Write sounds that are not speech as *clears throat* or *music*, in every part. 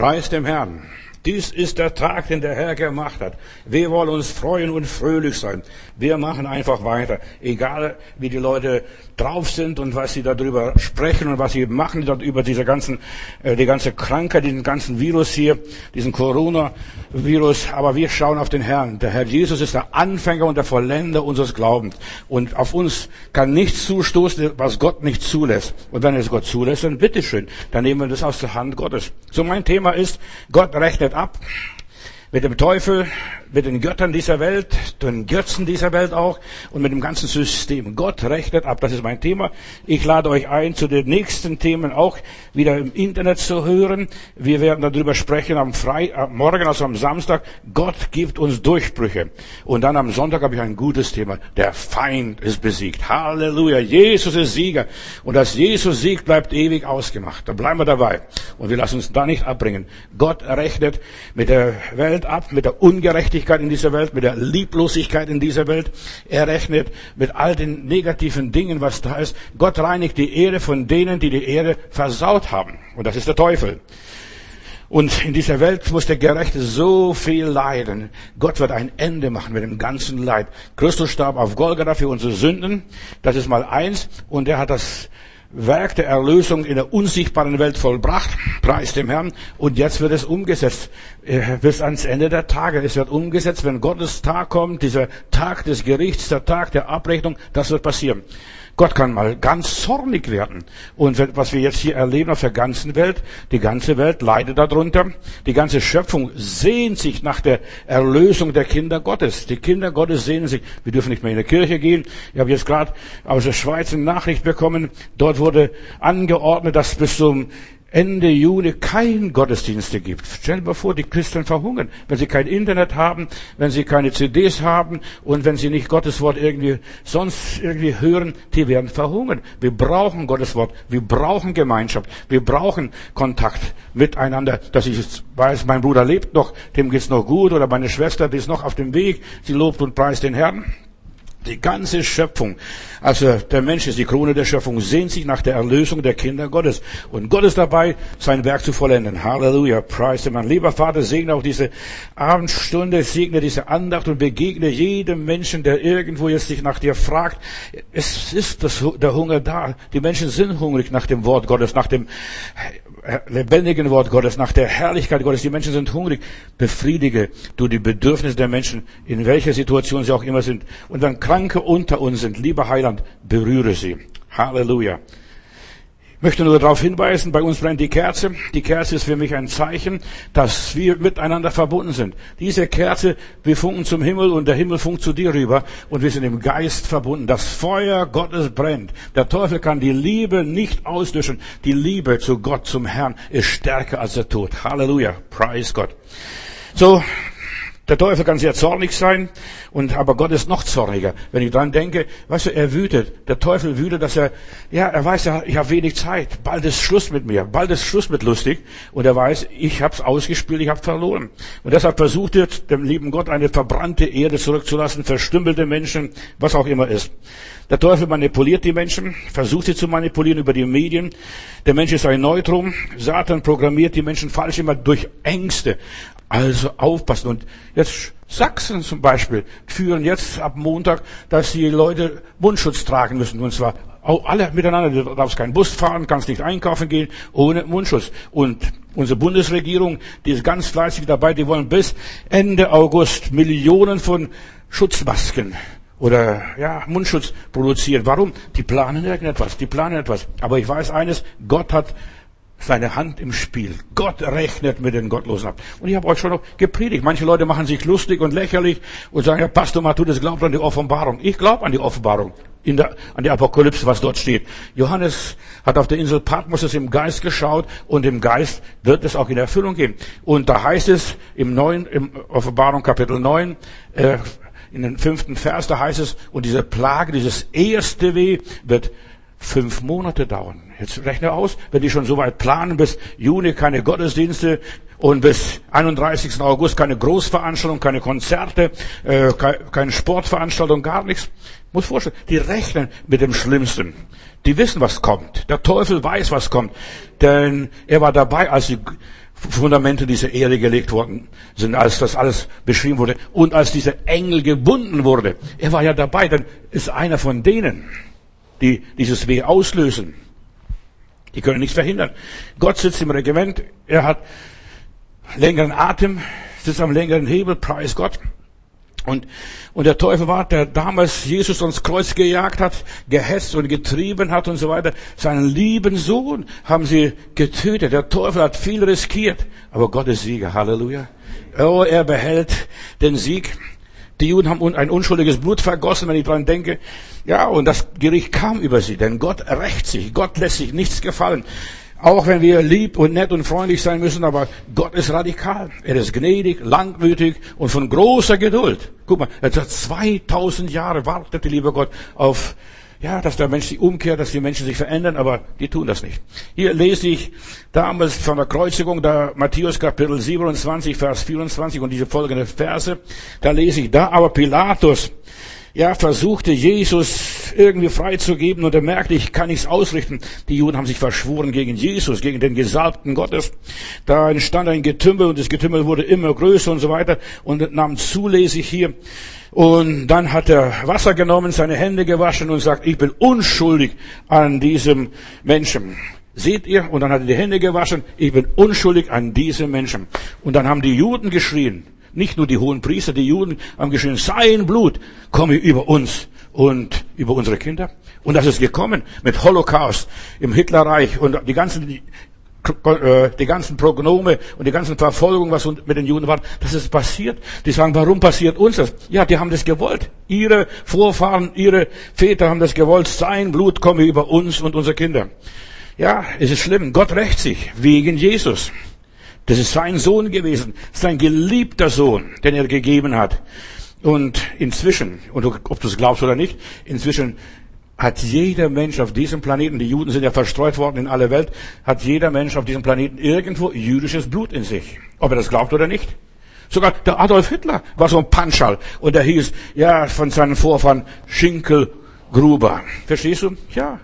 Preis dem Herrn. Dies ist der Tag, den der Herr gemacht hat. Wir wollen uns freuen und fröhlich sein. Wir machen einfach weiter. Egal, wie die Leute drauf sind und was sie darüber sprechen und was sie machen über diese ganzen, äh, die ganze Krankheit, diesen ganzen Virus hier, diesen Corona-Virus. Aber wir schauen auf den Herrn. Der Herr Jesus ist der Anfänger und der Vollender unseres Glaubens. Und auf uns kann nichts zustoßen, was Gott nicht zulässt. Und wenn es Gott zulässt, dann bitteschön. Dann nehmen wir das aus der Hand Gottes. So mein Thema ist, Gott rechnet ab mit dem Teufel, mit den Göttern dieser Welt, den Götzen dieser Welt auch und mit dem ganzen System. Gott rechnet ab. Das ist mein Thema. Ich lade euch ein, zu den nächsten Themen auch wieder im Internet zu hören. Wir werden darüber sprechen am Frei, am Morgen, also am Samstag. Gott gibt uns Durchbrüche. Und dann am Sonntag habe ich ein gutes Thema. Der Feind ist besiegt. Halleluja. Jesus ist Sieger. Und dass Jesus siegt, bleibt ewig ausgemacht. Da bleiben wir dabei. Und wir lassen uns da nicht abbringen. Gott rechnet mit der Welt ab, mit der Ungerechtigkeit Gerechtigkeit in dieser Welt, mit der Lieblosigkeit in dieser Welt. Er rechnet mit all den negativen Dingen, was da ist. Gott reinigt die Ehre von denen, die die Ehre versaut haben. Und das ist der Teufel. Und in dieser Welt muss der Gerechte so viel leiden. Gott wird ein Ende machen mit dem ganzen Leid. Christus starb auf Golgatha für unsere Sünden. Das ist mal eins. Und er hat das Werk der Erlösung in der unsichtbaren Welt vollbracht, preis dem Herrn, und jetzt wird es umgesetzt, äh, bis ans Ende der Tage. Es wird umgesetzt, wenn Gottes Tag kommt, dieser Tag des Gerichts, der Tag der Abrechnung, das wird passieren. Gott kann mal ganz zornig werden. Und was wir jetzt hier erleben auf der ganzen Welt, die ganze Welt leidet darunter. Die ganze Schöpfung sehnt sich nach der Erlösung der Kinder Gottes. Die Kinder Gottes sehnen sich. Wir dürfen nicht mehr in die Kirche gehen. Ich habe jetzt gerade aus der Schweiz eine Nachricht bekommen. Dort wurde angeordnet, dass bis zum Ende Juni kein Gottesdienste gibt. Stell dir vor, die Christen verhungern, wenn sie kein Internet haben, wenn sie keine CDs haben und wenn sie nicht Gottes Wort irgendwie sonst irgendwie hören, die werden verhungern. Wir brauchen Gottes Wort, wir brauchen Gemeinschaft, wir brauchen Kontakt miteinander, dass ich weiß, mein Bruder lebt noch, dem geht's noch gut oder meine Schwester, die ist noch auf dem Weg, sie lobt und preist den Herrn. Die ganze Schöpfung, also der Mensch ist die Krone der Schöpfung, sehnt sich nach der Erlösung der Kinder Gottes. Und Gott ist dabei, sein Werk zu vollenden. Halleluja, preis dem Herrn. Lieber Vater, segne auch diese Abendstunde, segne diese Andacht und begegne jedem Menschen, der irgendwo jetzt sich nach dir fragt. Es ist das, der Hunger da. Die Menschen sind hungrig nach dem Wort Gottes, nach dem lebendigen Wort Gottes, nach der Herrlichkeit Gottes. Die Menschen sind hungrig. Befriedige du die Bedürfnisse der Menschen, in welcher Situation sie auch immer sind. Und wenn Kranke unter uns sind, lieber Heiland, berühre sie. Halleluja. Möchte nur darauf hinweisen, bei uns brennt die Kerze. Die Kerze ist für mich ein Zeichen, dass wir miteinander verbunden sind. Diese Kerze, wir funken zum Himmel und der Himmel funkt zu dir rüber und wir sind im Geist verbunden. Das Feuer Gottes brennt. Der Teufel kann die Liebe nicht auslöschen. Die Liebe zu Gott, zum Herrn, ist stärker als der Tod. Halleluja. Praise Gott. So, der Teufel kann sehr zornig sein, und, aber Gott ist noch zorniger. Wenn ich dran denke, weißt du, er wütet. Der Teufel wütet, dass er, ja, er weiß, ich habe wenig Zeit. Bald ist Schluss mit mir. Bald ist Schluss mit lustig. Und er weiß, ich habe es ausgespielt, ich habe verloren. Und deshalb versucht er, dem lieben Gott eine verbrannte Erde zurückzulassen, verstümmelte Menschen, was auch immer ist. Der Teufel manipuliert die Menschen, versucht sie zu manipulieren über die Medien. Der Mensch ist ein Neutrum. Satan programmiert die Menschen falsch immer durch Ängste. Also aufpassen. Und jetzt Sachsen zum Beispiel führen jetzt ab Montag, dass die Leute Mundschutz tragen müssen. Und zwar alle miteinander. Du darfst keinen Bus fahren, kannst nicht einkaufen gehen ohne Mundschutz. Und unsere Bundesregierung, die ist ganz fleißig dabei, die wollen bis Ende August Millionen von Schutzmasken oder ja, Mundschutz produzieren. Warum? Die planen irgendetwas, die planen etwas. Aber ich weiß eines, Gott hat seine Hand im Spiel. Gott rechnet mit den Gottlosen ab. Und ich habe euch schon noch gepredigt. Manche Leute machen sich lustig und lächerlich und sagen, ja, Pastor Matthäus glaubt an die Offenbarung. Ich glaube an die Offenbarung, in der, an die Apokalypse, was dort steht. Johannes hat auf der Insel Patmos es im Geist geschaut und im Geist wird es auch in Erfüllung gehen. Und da heißt es im neuen, im Offenbarung Kapitel 9, äh, in den fünften Vers, da heißt es, und diese Plage, dieses erste Weh wird fünf Monate dauern. Jetzt rechne aus, wenn die schon so weit planen, bis Juni keine Gottesdienste und bis 31. August keine Großveranstaltung, keine Konzerte, äh, keine Sportveranstaltung, gar nichts. Muss vorstellen, die rechnen mit dem Schlimmsten. Die wissen, was kommt. Der Teufel weiß, was kommt. Denn er war dabei, als die Fundamente dieser Erde gelegt worden sind, als das alles beschrieben wurde und als dieser Engel gebunden wurde. Er war ja dabei, dann ist einer von denen, die dieses Weh auslösen. Die können nichts verhindern. Gott sitzt im Regiment, er hat längeren Atem, sitzt am längeren Hebel, preis Gott. Und, und der Teufel war, der damals Jesus ans Kreuz gejagt hat, gehetzt und getrieben hat und so weiter. Seinen lieben Sohn haben sie getötet. Der Teufel hat viel riskiert. Aber Gott ist Sieger. Halleluja. Oh, er behält den Sieg. Die Juden haben ein unschuldiges Blut vergossen, wenn ich dran denke. Ja, und das Gericht kam über sie, denn Gott rächt sich. Gott lässt sich nichts gefallen. Auch wenn wir lieb und nett und freundlich sein müssen, aber Gott ist radikal. Er ist gnädig, langmütig und von großer Geduld. Guck mal, er hat 2000 Jahre wartet, lieber Gott, auf, ja, dass der Mensch sich umkehrt, dass die Menschen sich verändern, aber die tun das nicht. Hier lese ich damals von der Kreuzigung, da Matthäus Kapitel 27, Vers 24 und diese folgenden Verse. Da lese ich, da aber Pilatus ja, versuchte Jesus irgendwie freizugeben und er merkte, ich kann nichts ausrichten. Die Juden haben sich verschworen gegen Jesus, gegen den Gesalbten Gottes. Da entstand ein Getümmel und das Getümmel wurde immer größer und so weiter und nahm zu, lese ich hier. Und dann hat er Wasser genommen, seine Hände gewaschen und sagt, ich bin unschuldig an diesem Menschen. Seht ihr? Und dann hat er die Hände gewaschen, ich bin unschuldig an diesem Menschen. Und dann haben die Juden geschrien, nicht nur die hohen Priester, die Juden haben geschrien, sein Blut komme über uns und über unsere Kinder. Und das ist gekommen mit Holocaust im Hitlerreich und die ganzen, die ganzen Prognome und die ganzen Verfolgungen, was mit den Juden war, das ist passiert. Die sagen, warum passiert uns das? Ja, die haben das gewollt. Ihre Vorfahren, ihre Väter haben das gewollt. Sein Blut komme über uns und unsere Kinder. Ja, es ist schlimm. Gott rächt sich wegen Jesus. Das ist sein Sohn gewesen, sein geliebter Sohn, den er gegeben hat. Und inzwischen, und ob du es glaubst oder nicht, inzwischen hat jeder Mensch auf diesem Planeten, die Juden sind ja verstreut worden in alle Welt, hat jeder Mensch auf diesem Planeten irgendwo jüdisches Blut in sich. Ob er das glaubt oder nicht. Sogar der Adolf Hitler war so ein Panschal und er hieß, ja, von seinen Vorfahren Schinkelgruber. Verstehst du? Ja.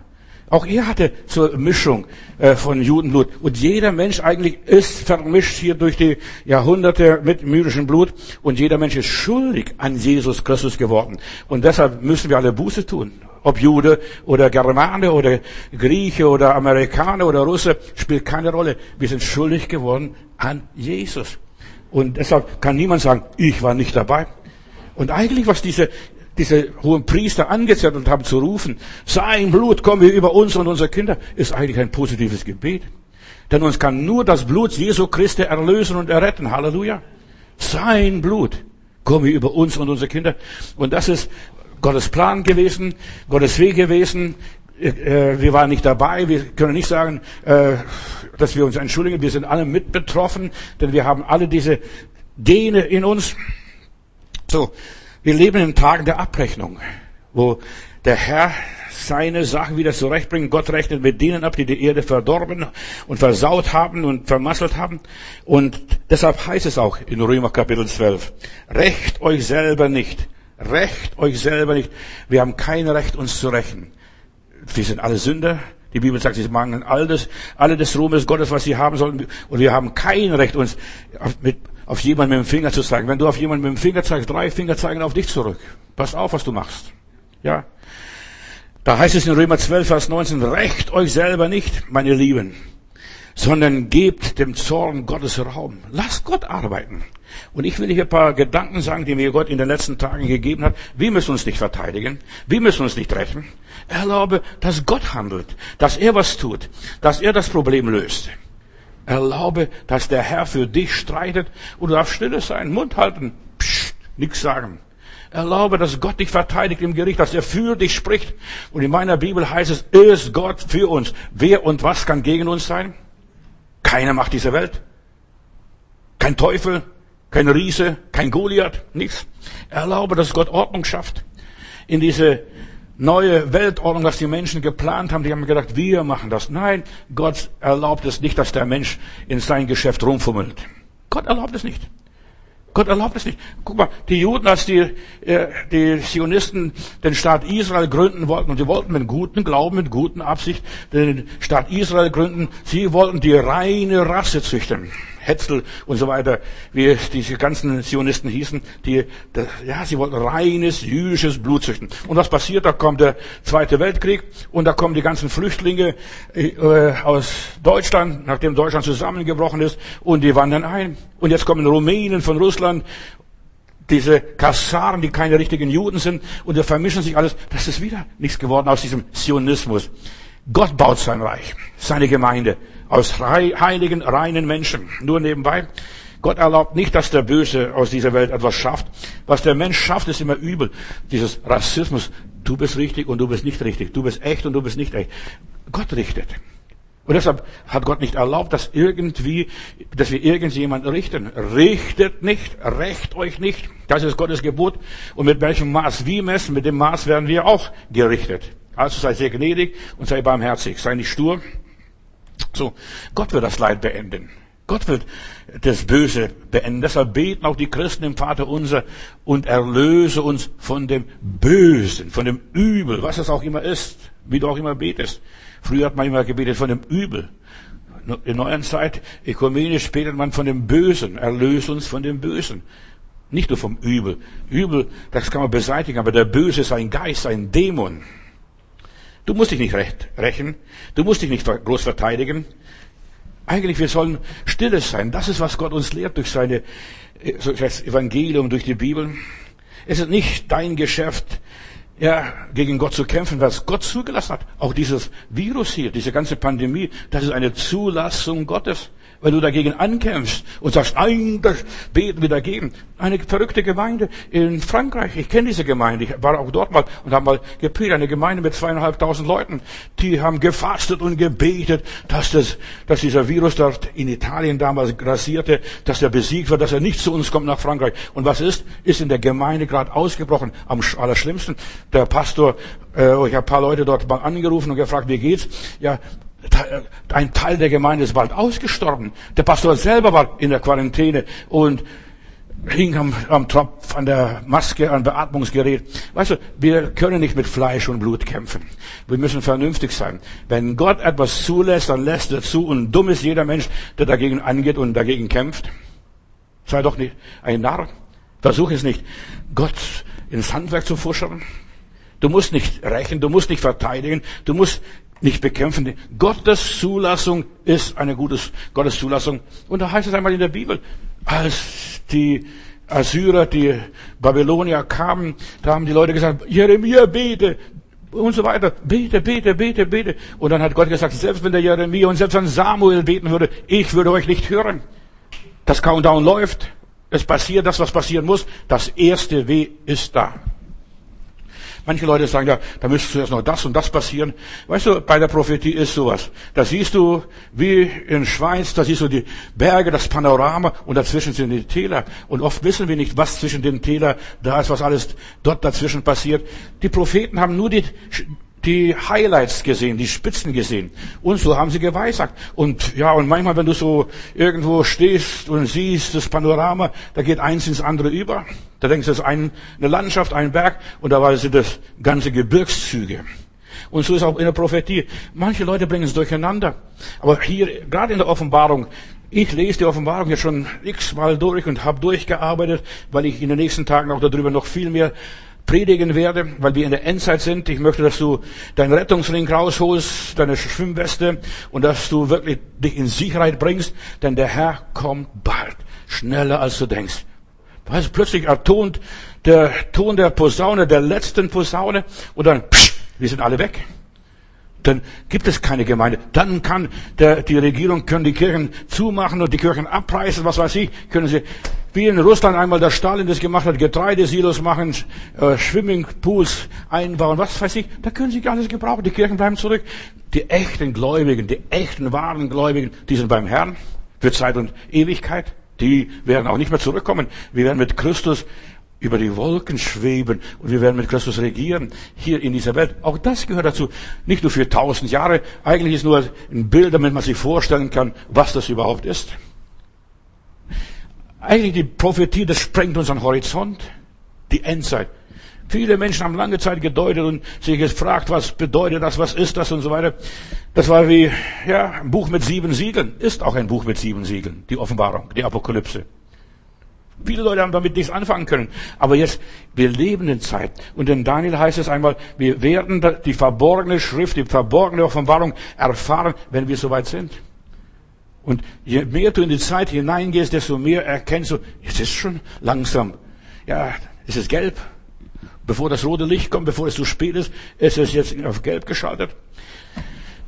Auch er hatte zur Mischung äh, von Judenblut. Und jeder Mensch eigentlich ist vermischt hier durch die Jahrhunderte mit myrischem Blut. Und jeder Mensch ist schuldig an Jesus Christus geworden. Und deshalb müssen wir alle Buße tun. Ob Jude oder Germane oder Grieche oder Amerikaner oder Russe, spielt keine Rolle. Wir sind schuldig geworden an Jesus. Und deshalb kann niemand sagen, ich war nicht dabei. Und eigentlich, was diese diese hohen Priester angezettelt haben zu rufen, sein Blut komme über uns und unsere Kinder, ist eigentlich ein positives Gebet. Denn uns kann nur das Blut Jesu Christi erlösen und erretten. Halleluja. Sein Blut komme über uns und unsere Kinder. Und das ist Gottes Plan gewesen, Gottes Weg gewesen. Äh, wir waren nicht dabei. Wir können nicht sagen, äh, dass wir uns entschuldigen. Wir sind alle mit betroffen, denn wir haben alle diese Gene in uns. So. Wir leben in Tagen der Abrechnung, wo der Herr seine Sachen wieder zurechtbringt. Gott rechnet mit denen ab, die die Erde verdorben und versaut haben und vermasselt haben. Und deshalb heißt es auch in Römer Kapitel 12, Recht euch selber nicht. Recht euch selber nicht. Wir haben kein Recht, uns zu rächen. Wir sind alle Sünder. Die Bibel sagt, sie mangeln alles, alle des Ruhmes Gottes, was sie haben sollen. Und wir haben kein Recht, uns mit auf jemanden mit dem Finger zu zeigen. Wenn du auf jemanden mit dem Finger zeigst, drei Finger zeigen auf dich zurück. Pass auf, was du machst. Ja. Da heißt es in Römer 12, Vers 19, recht euch selber nicht, meine Lieben, sondern gebt dem Zorn Gottes Raum. Lasst Gott arbeiten. Und ich will hier ein paar Gedanken sagen, die mir Gott in den letzten Tagen gegeben hat. Wir müssen uns nicht verteidigen. Wir müssen uns nicht rächen. Erlaube, dass Gott handelt, dass er was tut, dass er das Problem löst. Erlaube, dass der Herr für dich streitet und du darfst stille sein, Mund halten, Psst, nichts sagen. Erlaube, dass Gott dich verteidigt im Gericht, dass er für dich spricht. Und in meiner Bibel heißt es, ist Gott für uns. Wer und was kann gegen uns sein? Keine Macht dieser Welt. Kein Teufel, kein Riese, kein Goliath, nichts. Erlaube, dass Gott Ordnung schafft in diese neue Weltordnung, was die Menschen geplant haben. Die haben gedacht, wir machen das. Nein, Gott erlaubt es nicht, dass der Mensch in sein Geschäft rumfummelt. Gott erlaubt es nicht. Gott erlaubt es nicht. Guck mal, die Juden, als die, äh, die Zionisten den Staat Israel gründen wollten, und sie wollten mit gutem Glauben, mit guten Absicht den Staat Israel gründen, sie wollten die reine Rasse züchten. Hetzel und so weiter, wie diese ganzen Zionisten hießen, die, ja, sie wollten reines jüdisches Blut züchten. Und was passiert? Da kommt der Zweite Weltkrieg und da kommen die ganzen Flüchtlinge äh, aus Deutschland, nachdem Deutschland zusammengebrochen ist, und die wandern ein. Und jetzt kommen Rumänen von Russland diese Kassaren, die keine richtigen Juden sind, und da vermischen sich alles. Das ist wieder nichts geworden aus diesem Zionismus. Gott baut sein Reich, seine Gemeinde aus heiligen, reinen Menschen. Nur nebenbei. Gott erlaubt nicht, dass der Böse aus dieser Welt etwas schafft. Was der Mensch schafft, ist immer übel. Dieses Rassismus. Du bist richtig und du bist nicht richtig. Du bist echt und du bist nicht echt. Gott richtet. Und deshalb hat Gott nicht erlaubt, dass irgendwie, dass wir irgendjemanden richten. Richtet nicht, rächt euch nicht. Das ist Gottes Gebot. Und mit welchem Maß wir messen, mit dem Maß werden wir auch gerichtet. Also sei sehr gnädig und sei barmherzig. Sei nicht stur. So, Gott wird das Leid beenden. Gott wird das Böse beenden. Deshalb beten auch die Christen im Vater unser und erlöse uns von dem Bösen, von dem Übel, was es auch immer ist, wie du auch immer betest. Früher hat man immer gebetet von dem Übel. In der neuen Zeit, ökumenisch betet man von dem Bösen. Erlöse uns von dem Bösen. Nicht nur vom Übel. Übel, das kann man beseitigen, aber der Böse ist ein Geist, ein Dämon. Du musst dich nicht recht rächen. Du musst dich nicht groß verteidigen. Eigentlich, wir sollen stilles sein. Das ist, was Gott uns lehrt durch seine, durch das Evangelium, durch die Bibel. Es ist nicht dein Geschäft, ja, gegen Gott zu kämpfen, was Gott zugelassen hat. Auch dieses Virus hier, diese ganze Pandemie, das ist eine Zulassung Gottes weil du dagegen ankämpfst und sagst, nein, das beten wir dagegen. Eine verrückte Gemeinde in Frankreich, ich kenne diese Gemeinde, ich war auch dort mal und habe mal gepredigt, eine Gemeinde mit zweieinhalbtausend Leuten, die haben gefastet und gebetet, dass, das, dass dieser Virus dort in Italien damals grassierte, dass er besiegt wird, dass er nicht zu uns kommt nach Frankreich. Und was ist? Ist in der Gemeinde gerade ausgebrochen, am allerschlimmsten. Der Pastor, äh, ich habe ein paar Leute dort mal angerufen und gefragt, wie geht's? Ja, ein Teil der Gemeinde ist bald ausgestorben. Der Pastor selber war in der Quarantäne und hing am, am Tropf, an der Maske, an Beatmungsgerät. Weißt du, wir können nicht mit Fleisch und Blut kämpfen. Wir müssen vernünftig sein. Wenn Gott etwas zulässt, dann lässt er zu. Und dumm ist jeder Mensch, der dagegen angeht und dagegen kämpft. Sei doch nicht ein Narr. Versuch es nicht, Gott ins Handwerk zu fuschern. Du musst nicht rächen, du musst nicht verteidigen, du musst nicht bekämpfen. Gottes Zulassung ist eine gute Gottes Zulassung. Und da heißt es einmal in der Bibel, als die Assyrer, die Babylonier kamen, da haben die Leute gesagt, Jeremia, bete, und so weiter. Bete, bete, bete, bete. Und dann hat Gott gesagt, selbst wenn der Jeremia und selbst wenn Samuel beten würde, ich würde euch nicht hören. Das Countdown läuft. Es passiert das, was passieren muss. Das erste Weh ist da. Manche Leute sagen, ja, da müsste zuerst noch das und das passieren. Weißt du, bei der Prophetie ist sowas. Da siehst du, wie in Schweiz, da siehst du die Berge, das Panorama und dazwischen sind die Täler. Und oft wissen wir nicht, was zwischen den Täler da ist, was alles dort dazwischen passiert. Die Propheten haben nur die, die Highlights gesehen, die Spitzen gesehen. Und so haben sie geweissagt. Und ja, und manchmal, wenn du so irgendwo stehst und siehst das Panorama, da geht eins ins andere über. Da denkst du, das ist eine Landschaft, ein Berg, und da sind das ganze Gebirgszüge. Und so ist auch in der Prophetie. Manche Leute bringen es durcheinander. Aber hier, gerade in der Offenbarung, ich lese die Offenbarung jetzt schon x-mal durch und habe durchgearbeitet, weil ich in den nächsten Tagen auch darüber noch viel mehr predigen werde, weil wir in der Endzeit sind. Ich möchte, dass du deinen Rettungsring rausholst, deine Schwimmweste und dass du wirklich dich in Sicherheit bringst, denn der Herr kommt bald, schneller als du denkst. Weißt, plötzlich ertont der Ton der Posaune, der letzten Posaune und dann, psch, wir sind alle weg dann gibt es keine Gemeinde. Dann kann der, die Regierung, können die Kirchen zumachen und die Kirchen abreißen, was weiß ich, können sie, wie in Russland einmal der Stalin das gemacht hat, Getreidesilos machen, äh, Swimmingpools einbauen, was weiß ich, da können sie gar nichts gebrauchen, die Kirchen bleiben zurück. Die echten Gläubigen, die echten wahren Gläubigen, die sind beim Herrn für Zeit und Ewigkeit. Die werden auch nicht mehr zurückkommen. Wir werden mit Christus über die Wolken schweben und wir werden mit Christus regieren hier in dieser Welt. Auch das gehört dazu. Nicht nur für tausend Jahre. Eigentlich ist nur ein Bild, damit man sich vorstellen kann, was das überhaupt ist. Eigentlich die Prophetie, das sprengt unseren Horizont. Die Endzeit. Viele Menschen haben lange Zeit gedeutet und sich gefragt, was bedeutet das, was ist das und so weiter. Das war wie, ja, ein Buch mit sieben Siegeln. Ist auch ein Buch mit sieben Siegeln. Die Offenbarung, die Apokalypse. Viele Leute haben damit nichts anfangen können. Aber jetzt, wir leben in Zeit. Und in Daniel heißt es einmal, wir werden die verborgene Schrift, die verborgene Offenbarung erfahren, wenn wir soweit sind. Und je mehr du in die Zeit hineingehst, desto mehr erkennst du, es ist schon langsam. Ja, es ist gelb. Bevor das rote Licht kommt, bevor es zu spät ist, ist es jetzt auf gelb geschaltet.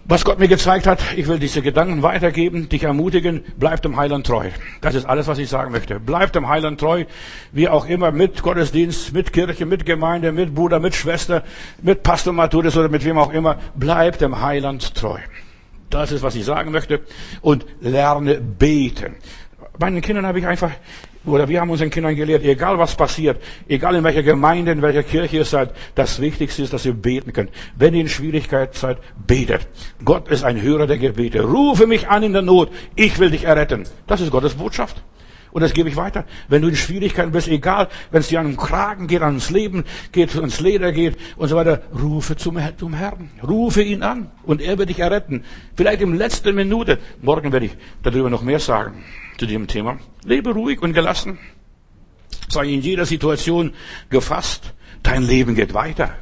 Was Gott mir gezeigt hat, ich will diese Gedanken weitergeben, dich ermutigen, bleib dem Heiland treu. Das ist alles, was ich sagen möchte. Bleib dem Heiland treu, wie auch immer, mit Gottesdienst, mit Kirche, mit Gemeinde, mit Bruder, mit Schwester, mit Pastor Maturis oder mit wem auch immer. Bleib dem Heiland treu. Das ist, was ich sagen möchte. Und lerne beten. Meinen Kindern habe ich einfach oder wir haben unseren Kindern gelehrt, egal was passiert, egal in welcher Gemeinde, in welcher Kirche ihr seid, das Wichtigste ist, dass ihr beten könnt. Wenn ihr in Schwierigkeit seid, betet. Gott ist ein Hörer der Gebete. Rufe mich an in der Not. Ich will dich erretten. Das ist Gottes Botschaft. Und das gebe ich weiter. Wenn du in Schwierigkeiten bist, egal, wenn es dir an den Kragen geht, ans Leben geht, ans Leder geht und so weiter, rufe zum, zum Herrn. Rufe ihn an und er wird dich erretten. Vielleicht im letzten Minute. Morgen werde ich darüber noch mehr sagen zu diesem Thema. Lebe ruhig und gelassen. Sei in jeder Situation gefasst. Dein Leben geht weiter.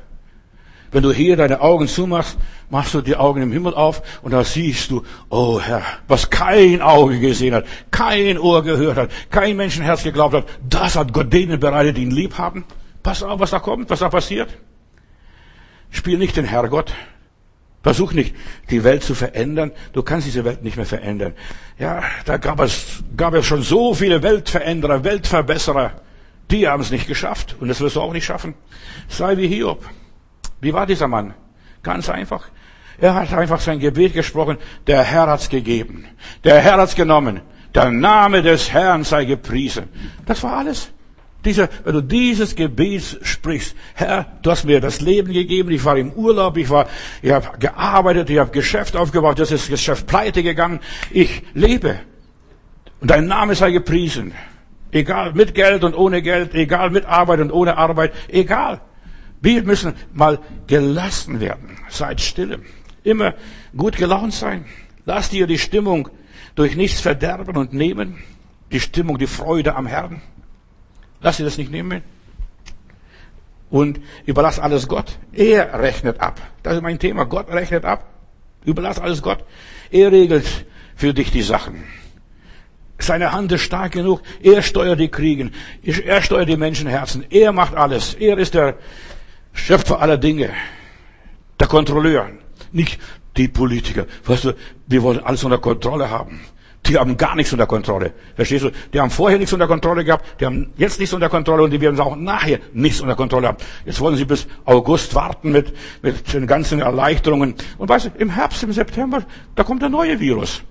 Wenn du hier deine Augen zumachst, machst du die Augen im Himmel auf und da siehst du, oh Herr, was kein Auge gesehen hat, kein Ohr gehört hat, kein Menschenherz geglaubt hat, das hat Gott denen bereitet, die ihn lieb haben. Pass auf, was da kommt, was da passiert. Spiel nicht den Herrgott. Versuch nicht, die Welt zu verändern. Du kannst diese Welt nicht mehr verändern. Ja, da gab es, gab es schon so viele Weltveränderer, Weltverbesserer. Die haben es nicht geschafft. Und das wirst du auch nicht schaffen. Sei wie Hiob. Wie war dieser Mann? Ganz einfach. Er hat einfach sein Gebet gesprochen. Der Herr hat's gegeben. Der Herr hat's genommen. Der Name des Herrn sei gepriesen. Das war alles. Dieser, wenn du dieses Gebet sprichst, Herr, du hast mir das Leben gegeben, ich war im Urlaub, ich war, ich habe gearbeitet, ich habe Geschäft aufgebaut, das ist Geschäft pleite gegangen, ich lebe. Und dein Name sei gepriesen. Egal, mit Geld und ohne Geld, egal, mit Arbeit und ohne Arbeit, egal. Wir müssen mal gelassen werden. Seid stille. Immer gut gelaunt sein. Lass dir die Stimmung durch nichts verderben und nehmen. Die Stimmung, die Freude am Herrn. Lass dir das nicht nehmen. Und überlass alles Gott. Er rechnet ab. Das ist mein Thema. Gott rechnet ab. Überlass alles Gott. Er regelt für dich die Sachen. Seine Hand ist stark genug. Er steuert die Kriegen. Er steuert die Menschenherzen. Er macht alles. Er ist der Schöpfer aller Dinge. Der Kontrolleur. Nicht die Politiker. Weißt du, wir wollen alles unter Kontrolle haben. Die haben gar nichts unter Kontrolle. Verstehst du? Die haben vorher nichts unter Kontrolle gehabt, die haben jetzt nichts unter Kontrolle und die werden auch nachher nichts unter Kontrolle haben. Jetzt wollen sie bis August warten mit, mit den ganzen Erleichterungen. Und weißt du, im Herbst, im September, da kommt der neue Virus.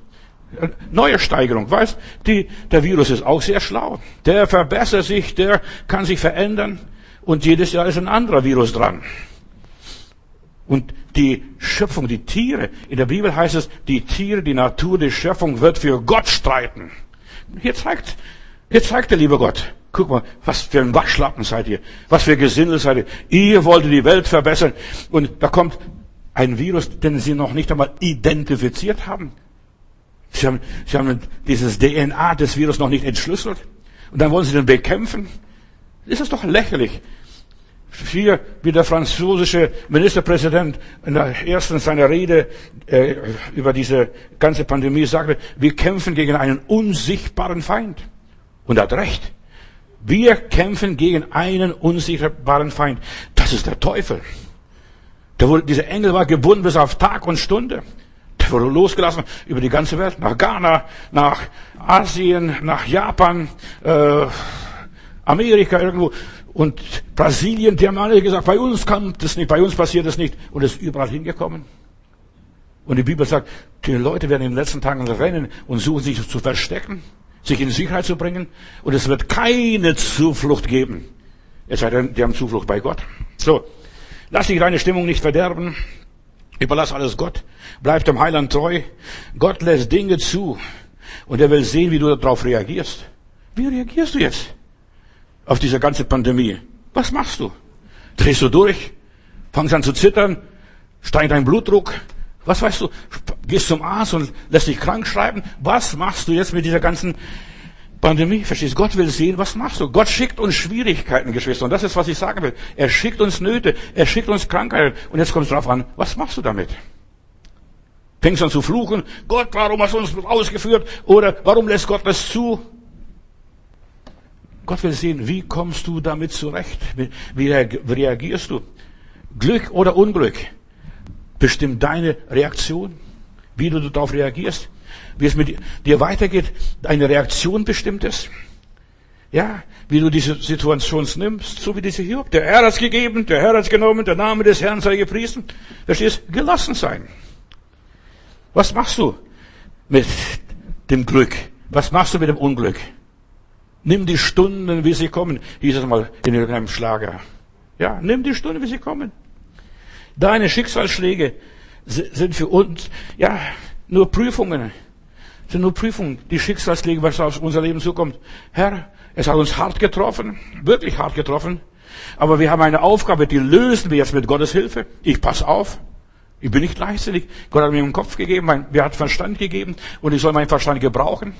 Neue Steigerung, weißt die, der Virus ist auch sehr schlau. Der verbessert sich, der kann sich verändern und jedes Jahr ist ein anderer Virus dran. Und die Schöpfung, die Tiere, in der Bibel heißt es, die Tiere, die Natur, die Schöpfung wird für Gott streiten. Hier zeigt, hier zeigt der liebe Gott. Guck mal, was für ein Waschlappen seid ihr. Was für Gesindel seid ihr. Ihr wolltet die Welt verbessern. Und da kommt ein Virus, den sie noch nicht einmal identifiziert haben. Sie haben, sie haben dieses DNA des Virus noch nicht entschlüsselt. Und dann wollen sie den bekämpfen. Das ist doch lächerlich hier, wie der französische Ministerpräsident in der ersten seiner Rede äh, über diese ganze Pandemie sagte, wir kämpfen gegen einen unsichtbaren Feind. Und er hat recht. Wir kämpfen gegen einen unsichtbaren Feind. Das ist der Teufel. Der wurde, dieser Engel war gebunden bis auf Tag und Stunde. Der wurde losgelassen über die ganze Welt, nach Ghana, nach Asien, nach Japan, äh, Amerika irgendwo. Und Brasilien, die haben alle gesagt, bei uns kommt das nicht, bei uns passiert das nicht. Und es ist überall hingekommen. Und die Bibel sagt, die Leute werden in den letzten Tagen rennen und suchen sich zu verstecken, sich in Sicherheit zu bringen. Und es wird keine Zuflucht geben. Es sei denn, die haben Zuflucht bei Gott. So. Lass dich deine Stimmung nicht verderben. Überlass alles Gott. Bleib dem Heiland treu. Gott lässt Dinge zu. Und er will sehen, wie du darauf reagierst. Wie reagierst du jetzt auf diese ganze Pandemie? Was machst du? Drehst du durch? Fangst an zu zittern? Steigt dein Blutdruck? Was weißt du? Gehst zum Arzt und lässt dich krank schreiben? Was machst du jetzt mit dieser ganzen Pandemie? Verstehst? Gott will sehen, was machst du? Gott schickt uns Schwierigkeiten, Geschwister. Und das ist, was ich sagen will. Er schickt uns Nöte. Er schickt uns Krankheiten. Und jetzt kommt es drauf an, was machst du damit? Fängst an zu fluchen. Gott, warum hast du uns ausgeführt? Oder warum lässt Gott das zu? Gott will sehen, wie kommst du damit zurecht? Wie reagierst du? Glück oder Unglück bestimmt deine Reaktion, wie du darauf reagierst, wie es mit dir weitergeht. Deine Reaktion bestimmt es. Ja, wie du diese Situation nimmst, so wie diese Hiob. Der Herr hat's gegeben, der Herr hat's genommen, der Name des Herrn sei gepriesen. Verstehst? Gelassen sein. Was machst du mit dem Glück? Was machst du mit dem Unglück? Nimm die Stunden, wie sie kommen, hieß es mal in irgendeinem Schlager. Ja, nimm die Stunden, wie sie kommen. Deine Schicksalsschläge sind für uns, ja, nur Prüfungen. Sind nur Prüfungen, die Schicksalsschläge, was auf unser Leben zukommt. Herr, es hat uns hart getroffen, wirklich hart getroffen. Aber wir haben eine Aufgabe, die lösen wir jetzt mit Gottes Hilfe. Ich pass auf. Ich bin nicht leichtsinnig. Gott hat mir einen Kopf gegeben, mein, mir hat Verstand gegeben und ich soll meinen Verstand gebrauchen.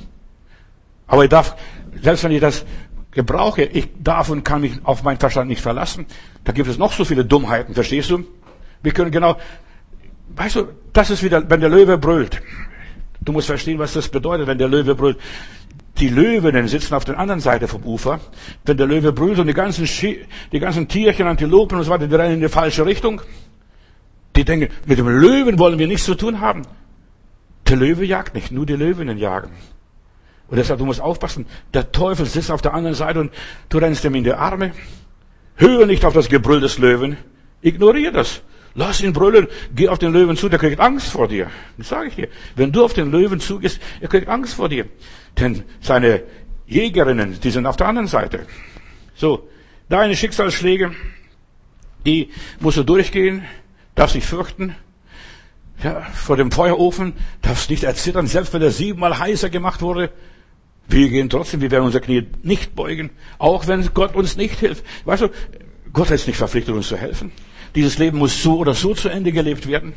Aber ich darf, selbst wenn ich das gebrauche, ich darf und kann mich auf meinen Verstand nicht verlassen. Da gibt es noch so viele Dummheiten, verstehst du? Wir können genau, weißt du, das ist wieder, wenn der Löwe brüllt. Du musst verstehen, was das bedeutet, wenn der Löwe brüllt. Die Löwinnen sitzen auf der anderen Seite vom Ufer. Wenn der Löwe brüllt und die ganzen, die ganzen Tierchen, Antilopen und so weiter, die rennen in die falsche Richtung. Die denken, mit dem Löwen wollen wir nichts zu tun haben. Der Löwe jagt nicht, nur die Löwinnen jagen. Und deshalb, du musst aufpassen. Der Teufel sitzt auf der anderen Seite und du rennst ihm in die Arme. Höre nicht auf das Gebrüll des Löwen. Ignoriere das. Lass ihn brüllen. Geh auf den Löwen zu, der kriegt Angst vor dir. Das sage ich dir. Wenn du auf den Löwen zugehst, er kriegt Angst vor dir. Denn seine Jägerinnen, die sind auf der anderen Seite. So. Deine Schicksalsschläge, die musst du durchgehen, darfst dich fürchten. Ja, vor dem Feuerofen darfst nicht erzittern, selbst wenn er siebenmal heißer gemacht wurde. Wir gehen trotzdem, wir werden unser Knie nicht beugen, auch wenn Gott uns nicht hilft. Weißt du, Gott ist nicht verpflichtet, uns zu helfen. Dieses Leben muss so oder so zu Ende gelebt werden.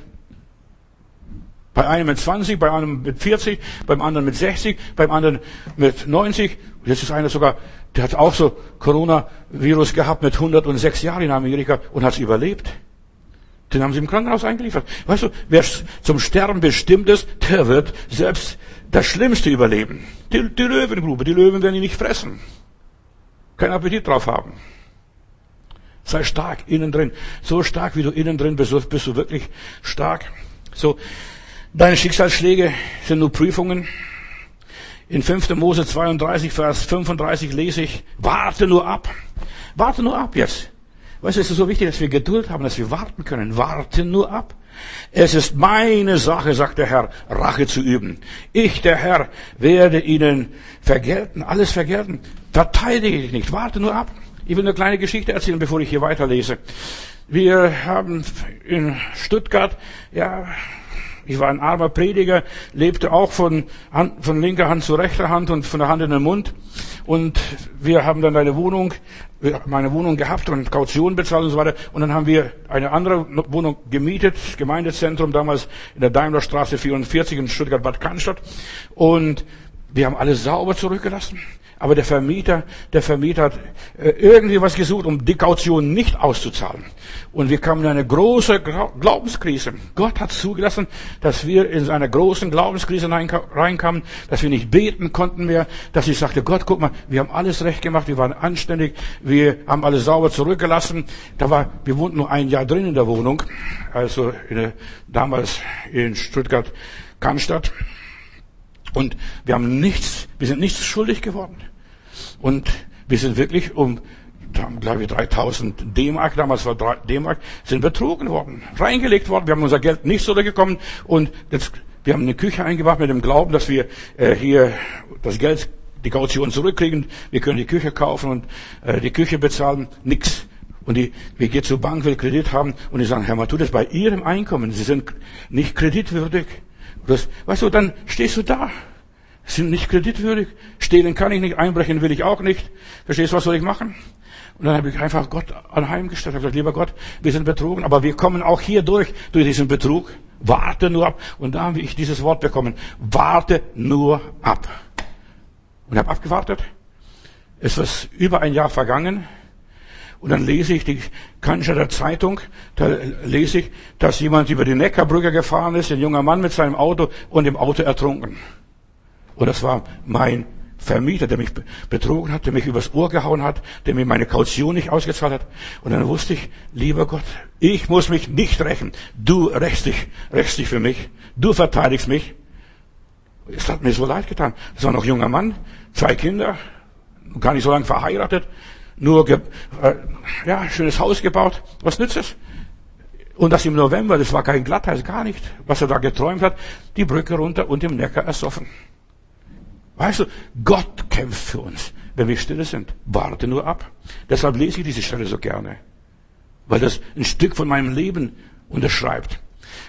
Bei einem mit 20, bei einem mit 40, beim anderen mit 60, beim anderen mit 90. Jetzt ist einer sogar, der hat auch so Coronavirus gehabt mit 106 Jahren in Amerika und hat es überlebt. Den haben sie im Krankenhaus eingeliefert. Weißt du, wer zum Sterben bestimmt ist, der wird selbst das Schlimmste überleben. Die, die Löwengrube, die Löwen werden ihn nicht fressen. Kein Appetit drauf haben. Sei stark innen drin. So stark wie du innen drin bist, bist du wirklich stark. So, deine Schicksalsschläge sind nur Prüfungen. In 5. Mose 32, Vers 35 lese ich, warte nur ab. Warte nur ab jetzt. Weißt du, es ist so wichtig, dass wir Geduld haben, dass wir warten können. Warte nur ab. Es ist meine Sache, sagt der Herr, Rache zu üben. Ich, der Herr, werde ihnen vergelten, alles vergelten. Verteidige dich nicht, warte nur ab. Ich will eine kleine Geschichte erzählen, bevor ich hier weiterlese. Wir haben in Stuttgart, ja, ich war ein armer Prediger, lebte auch von, Hand, von linker Hand zu rechter Hand und von der Hand in den Mund. Und wir haben dann eine Wohnung, meine Wohnung gehabt und Kaution bezahlt und so weiter. Und dann haben wir eine andere Wohnung gemietet, Gemeindezentrum damals in der Daimlerstraße 44 in Stuttgart-Bad Cannstatt. Und wir haben alles sauber zurückgelassen. Aber der Vermieter, der Vermieter hat äh, irgendwie was gesucht, um die Kaution nicht auszuzahlen. Und wir kamen in eine große Glaubenskrise. Gott hat zugelassen, dass wir in eine große Glaubenskrise reinkamen, dass wir nicht beten konnten mehr, dass ich sagte, Gott, guck mal, wir haben alles recht gemacht, wir waren anständig, wir haben alles sauber zurückgelassen. Da war, wir wohnten nur ein Jahr drin in der Wohnung, also in, damals in Stuttgart-Cannstatt. Und wir haben nichts, wir sind nichts schuldig geworden. Und wir sind wirklich um, glaube ich, 3000 D-Mark, damals war D-Mark, sind betrogen worden, reingelegt worden. Wir haben unser Geld nicht zurückgekommen und jetzt, wir haben eine Küche eingebracht mit dem Glauben, dass wir äh, hier das Geld die Kaution zurückkriegen, wir können die Küche kaufen und äh, die Küche bezahlen, nix. Und die, wir gehen zur Bank, will Kredit haben und die sagen, Herr, das bei Ihrem Einkommen, Sie sind nicht kreditwürdig. Das, weißt du, dann stehst du da. Sind nicht kreditwürdig. Stehlen kann ich nicht, einbrechen will ich auch nicht. Verstehst du, was soll ich machen? Und dann habe ich einfach Gott anheimgestellt. Ich habe gesagt, lieber Gott, wir sind betrogen, aber wir kommen auch hier durch, durch diesen Betrug. Warte nur ab. Und da habe ich dieses Wort bekommen. Warte nur ab. Und habe abgewartet. Es ist über ein Jahr vergangen. Und dann lese ich die Cannstatter Zeitung, da lese ich, dass jemand über die Neckarbrücke gefahren ist, ein junger Mann mit seinem Auto und im Auto ertrunken. Und das war mein Vermieter, der mich betrogen hat, der mich übers Ohr gehauen hat, der mir meine Kaution nicht ausgezahlt hat. Und dann wusste ich, lieber Gott, ich muss mich nicht rächen. Du rächst dich, rächst dich für mich. Du verteidigst mich. Es hat mir so leid getan. Das war noch junger Mann, zwei Kinder, gar nicht so lange verheiratet, nur, äh, ja, schönes Haus gebaut. Was nützt es? Und das im November, das war kein Glatteis, gar nicht. Was er da geträumt hat, die Brücke runter und im Neckar ersoffen. Weißt du, Gott kämpft für uns, wenn wir stille sind. Warte nur ab. Deshalb lese ich diese Stelle so gerne. Weil das ein Stück von meinem Leben unterschreibt.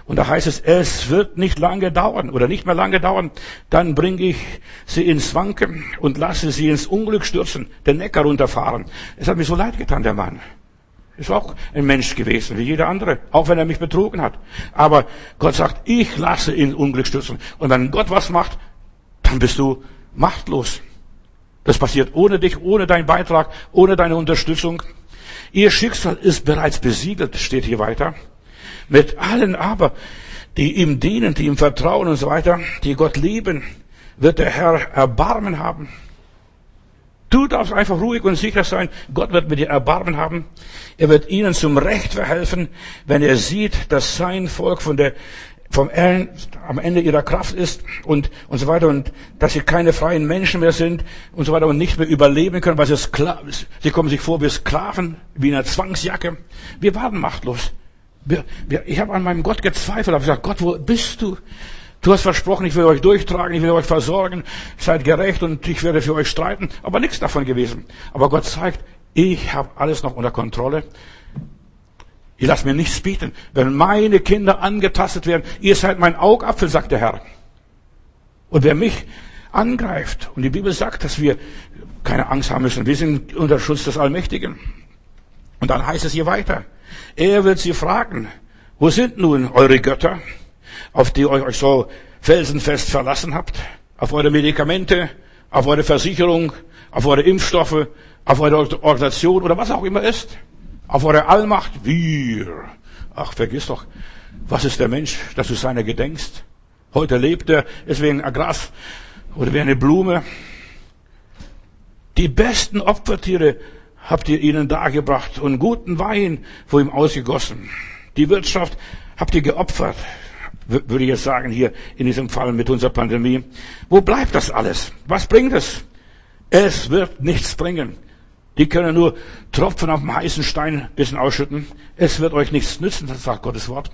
Und da heißt es, es wird nicht lange dauern oder nicht mehr lange dauern, dann bringe ich sie ins Wanken und lasse sie ins Unglück stürzen, den Neckar runterfahren. Es hat mir so leid getan, der Mann. Ist auch ein Mensch gewesen, wie jeder andere, auch wenn er mich betrogen hat. Aber Gott sagt, ich lasse ihn Unglück stürzen. Und wenn Gott was macht, dann bist du machtlos. Das passiert ohne dich, ohne deinen Beitrag, ohne deine Unterstützung. Ihr Schicksal ist bereits besiegelt, steht hier weiter. Mit allen aber, die ihm dienen, die ihm vertrauen und so weiter, die Gott lieben, wird der Herr Erbarmen haben. Du darfst einfach ruhig und sicher sein, Gott wird mit dir Erbarmen haben. Er wird ihnen zum Recht verhelfen, wenn er sieht, dass sein Volk von der vom Ernst am Ende ihrer Kraft ist und, und so weiter und dass sie keine freien Menschen mehr sind und so weiter und nicht mehr überleben können, weil sie Sklaven, sie kommen sich vor wie Sklaven, wie in einer Zwangsjacke. Wir waren machtlos. Wir, wir, ich habe an meinem Gott gezweifelt, habe gesagt, Gott, wo bist du? Du hast versprochen, ich will euch durchtragen, ich will euch versorgen, seid gerecht und ich werde für euch streiten, aber nichts davon gewesen. Aber Gott zeigt, ich habe alles noch unter Kontrolle. Ich lasse mir nichts bieten. Wenn meine Kinder angetastet werden, ihr seid mein Augapfel, sagt der Herr. Und wer mich angreift, und die Bibel sagt, dass wir keine Angst haben müssen, wir sind unter Schutz des Allmächtigen. Und dann heißt es hier weiter, er wird sie fragen, wo sind nun eure Götter, auf die ihr euch so felsenfest verlassen habt, auf eure Medikamente, auf eure Versicherung, auf eure Impfstoffe, auf eure Organisation oder was auch immer ist? Auf eure Allmacht. Wir. Ach, vergiss doch, was ist der Mensch, dass du seiner gedenkst? Heute lebt er, ist wie ein Gras oder wie eine Blume. Die besten Opfertiere habt ihr ihnen dargebracht und guten Wein vor ihm ausgegossen. Die Wirtschaft habt ihr geopfert, würde ich jetzt sagen hier in diesem Fall mit unserer Pandemie. Wo bleibt das alles? Was bringt es? Es wird nichts bringen. Die können nur Tropfen auf dem heißen Stein ein bisschen ausschütten. Es wird euch nichts nützen, das sagt Gottes Wort.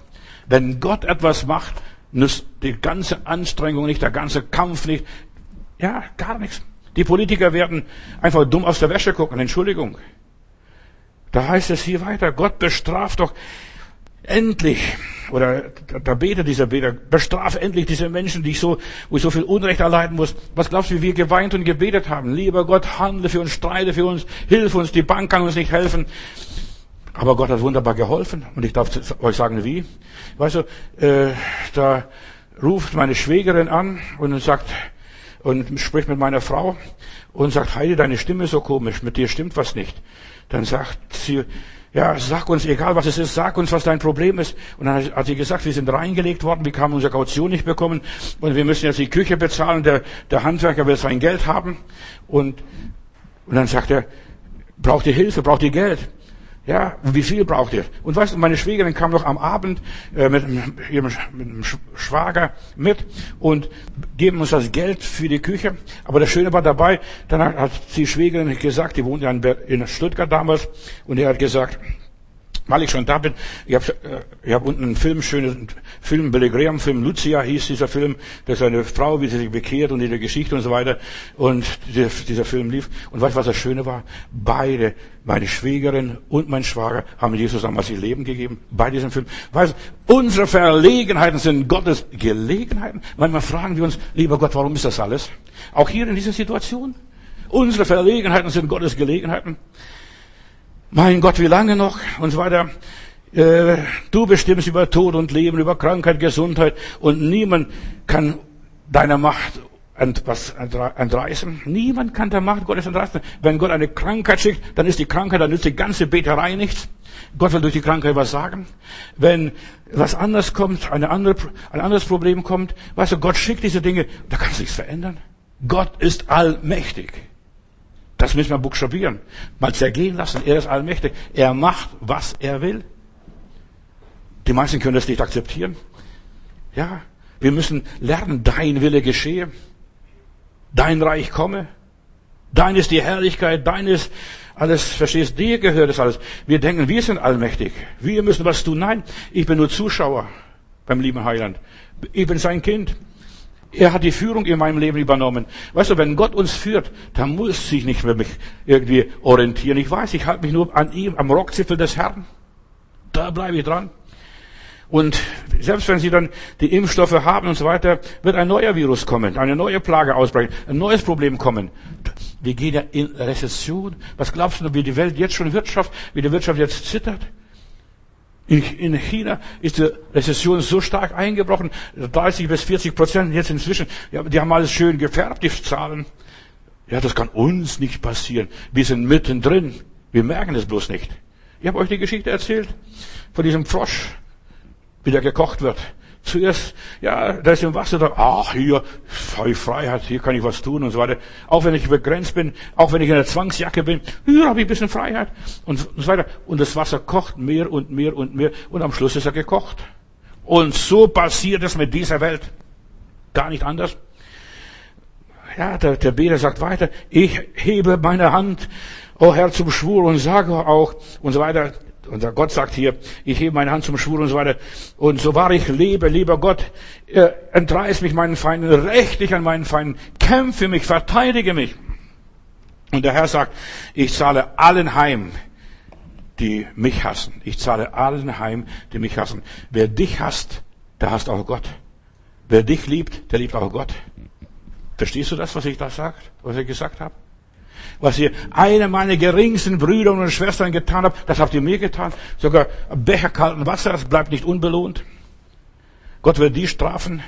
Wenn Gott etwas macht, nützt die ganze Anstrengung nicht, der ganze Kampf nicht. Ja, gar nichts. Die Politiker werden einfach dumm aus der Wäsche gucken. Entschuldigung. Da heißt es hier weiter, Gott bestraft doch endlich, oder da betet dieser Beter, bestrafe endlich diese Menschen, die ich so, wo ich so viel Unrecht erleiden muss. Was glaubst du, wie wir geweint und gebetet haben? Lieber Gott, handle für uns, streite für uns, hilf uns, die Bank kann uns nicht helfen. Aber Gott hat wunderbar geholfen. Und ich darf euch sagen, wie. Weißt du, äh, da ruft meine Schwägerin an und sagt, und spricht mit meiner Frau und sagt, Heidi, deine Stimme ist so komisch, mit dir stimmt was nicht. Dann sagt sie, ja, sag uns, egal was es ist, sag uns, was dein Problem ist. Und dann hat sie gesagt, wir sind reingelegt worden, wir haben unsere Kaution nicht bekommen und wir müssen jetzt die Küche bezahlen, der, der Handwerker will sein Geld haben. Und, und dann sagt er, braucht ihr Hilfe, braucht ihr Geld? Ja, wie viel braucht ihr? Und weißt du, meine Schwägerin kam noch am Abend äh, mit, ihrem, mit dem Schwager mit und geben uns das Geld für die Küche. Aber das Schöne war dabei, dann hat, die Schwägerin gesagt, die wohnt ja in, in Stuttgart damals, und er hat gesagt, weil ich schon da bin, ich habe ich hab unten einen Film, schönen Film, Billy Graham Film, Lucia hieß dieser Film, das ist eine Frau, wie sie sich bekehrt und ihre Geschichte und so weiter. Und dieser, dieser Film lief. Und weißt du, was das Schöne war? Beide, meine Schwägerin und mein Schwager, haben Jesus damals ihr Leben gegeben, bei diesem Film. Weißt du, unsere Verlegenheiten sind Gottes Gelegenheiten. Manchmal fragen wir uns, lieber Gott, warum ist das alles? Auch hier in dieser Situation. Unsere Verlegenheiten sind Gottes Gelegenheiten mein Gott, wie lange noch? Und so weiter. Äh, du bestimmst über Tod und Leben, über Krankheit, Gesundheit und niemand kann deiner Macht etwas entreißen. Niemand kann der Macht Gottes entreißen. Wenn Gott eine Krankheit schickt, dann ist die Krankheit, dann nützt die ganze Beterei nichts. Gott will durch die Krankheit was sagen. Wenn was anderes kommt, eine andere, ein anderes Problem kommt, weißt du, Gott schickt diese Dinge, da kann sich nichts verändern. Gott ist allmächtig. Das müssen wir buchstabieren. Mal zergehen lassen. Er ist allmächtig. Er macht, was er will. Die meisten können das nicht akzeptieren. Ja, wir müssen lernen, dein Wille geschehe. Dein Reich komme. Dein ist die Herrlichkeit. Dein ist alles, verstehst, dir gehört es alles. Wir denken, wir sind allmächtig. Wir müssen was tun. Nein, ich bin nur Zuschauer beim lieben Heiland. Ich bin sein Kind. Er hat die Führung in meinem Leben übernommen. Weißt du, wenn Gott uns führt, dann muss ich nicht mehr mich irgendwie orientieren. Ich weiß, ich halte mich nur an ihm, am Rockzipfel des Herrn. Da bleibe ich dran. Und selbst wenn sie dann die Impfstoffe haben und so weiter, wird ein neuer Virus kommen, eine neue Plage ausbrechen, ein neues Problem kommen. Wir gehen ja in Rezession. Was glaubst du, wie die Welt jetzt schon Wirtschaft, wie die Wirtschaft jetzt zittert? In China ist die Rezession so stark eingebrochen, 30 bis 40 Prozent jetzt inzwischen. Die haben alles schön gefärbt, die Zahlen. Ja, das kann uns nicht passieren. Wir sind mittendrin. Wir merken es bloß nicht. Ich habe euch die Geschichte erzählt von diesem Frosch, wie der gekocht wird. Zuerst, ja, da ist im Wasser da, ach, hier, Freiheit, hier kann ich was tun und so weiter. Auch wenn ich begrenzt bin, auch wenn ich in der Zwangsjacke bin, hier habe ich ein bisschen Freiheit und so weiter. Und das Wasser kocht mehr und mehr und mehr und am Schluss ist er gekocht. Und so passiert es mit dieser Welt. Gar nicht anders. Ja, der, der Beter sagt weiter, ich hebe meine Hand, oh Herr, zum Schwur und sage auch und so weiter, und Gott sagt hier, ich hebe meine Hand zum Schwur und so weiter. Und so wahr ich lebe, lieber Gott, äh, entreiß mich meinen Feinden, räch dich an meinen Feinden, kämpfe mich, verteidige mich. Und der Herr sagt, ich zahle allen heim, die mich hassen. Ich zahle allen heim, die mich hassen. Wer dich hasst, der hasst auch Gott. Wer dich liebt, der liebt auch Gott. Verstehst du das, was ich da sagt, was ich gesagt habe? Was ihr einer meiner geringsten Brüder und Schwestern getan habt, das habt ihr mir getan. Sogar ein Becher kalten Wasser, das bleibt nicht unbelohnt. Gott wird die strafen.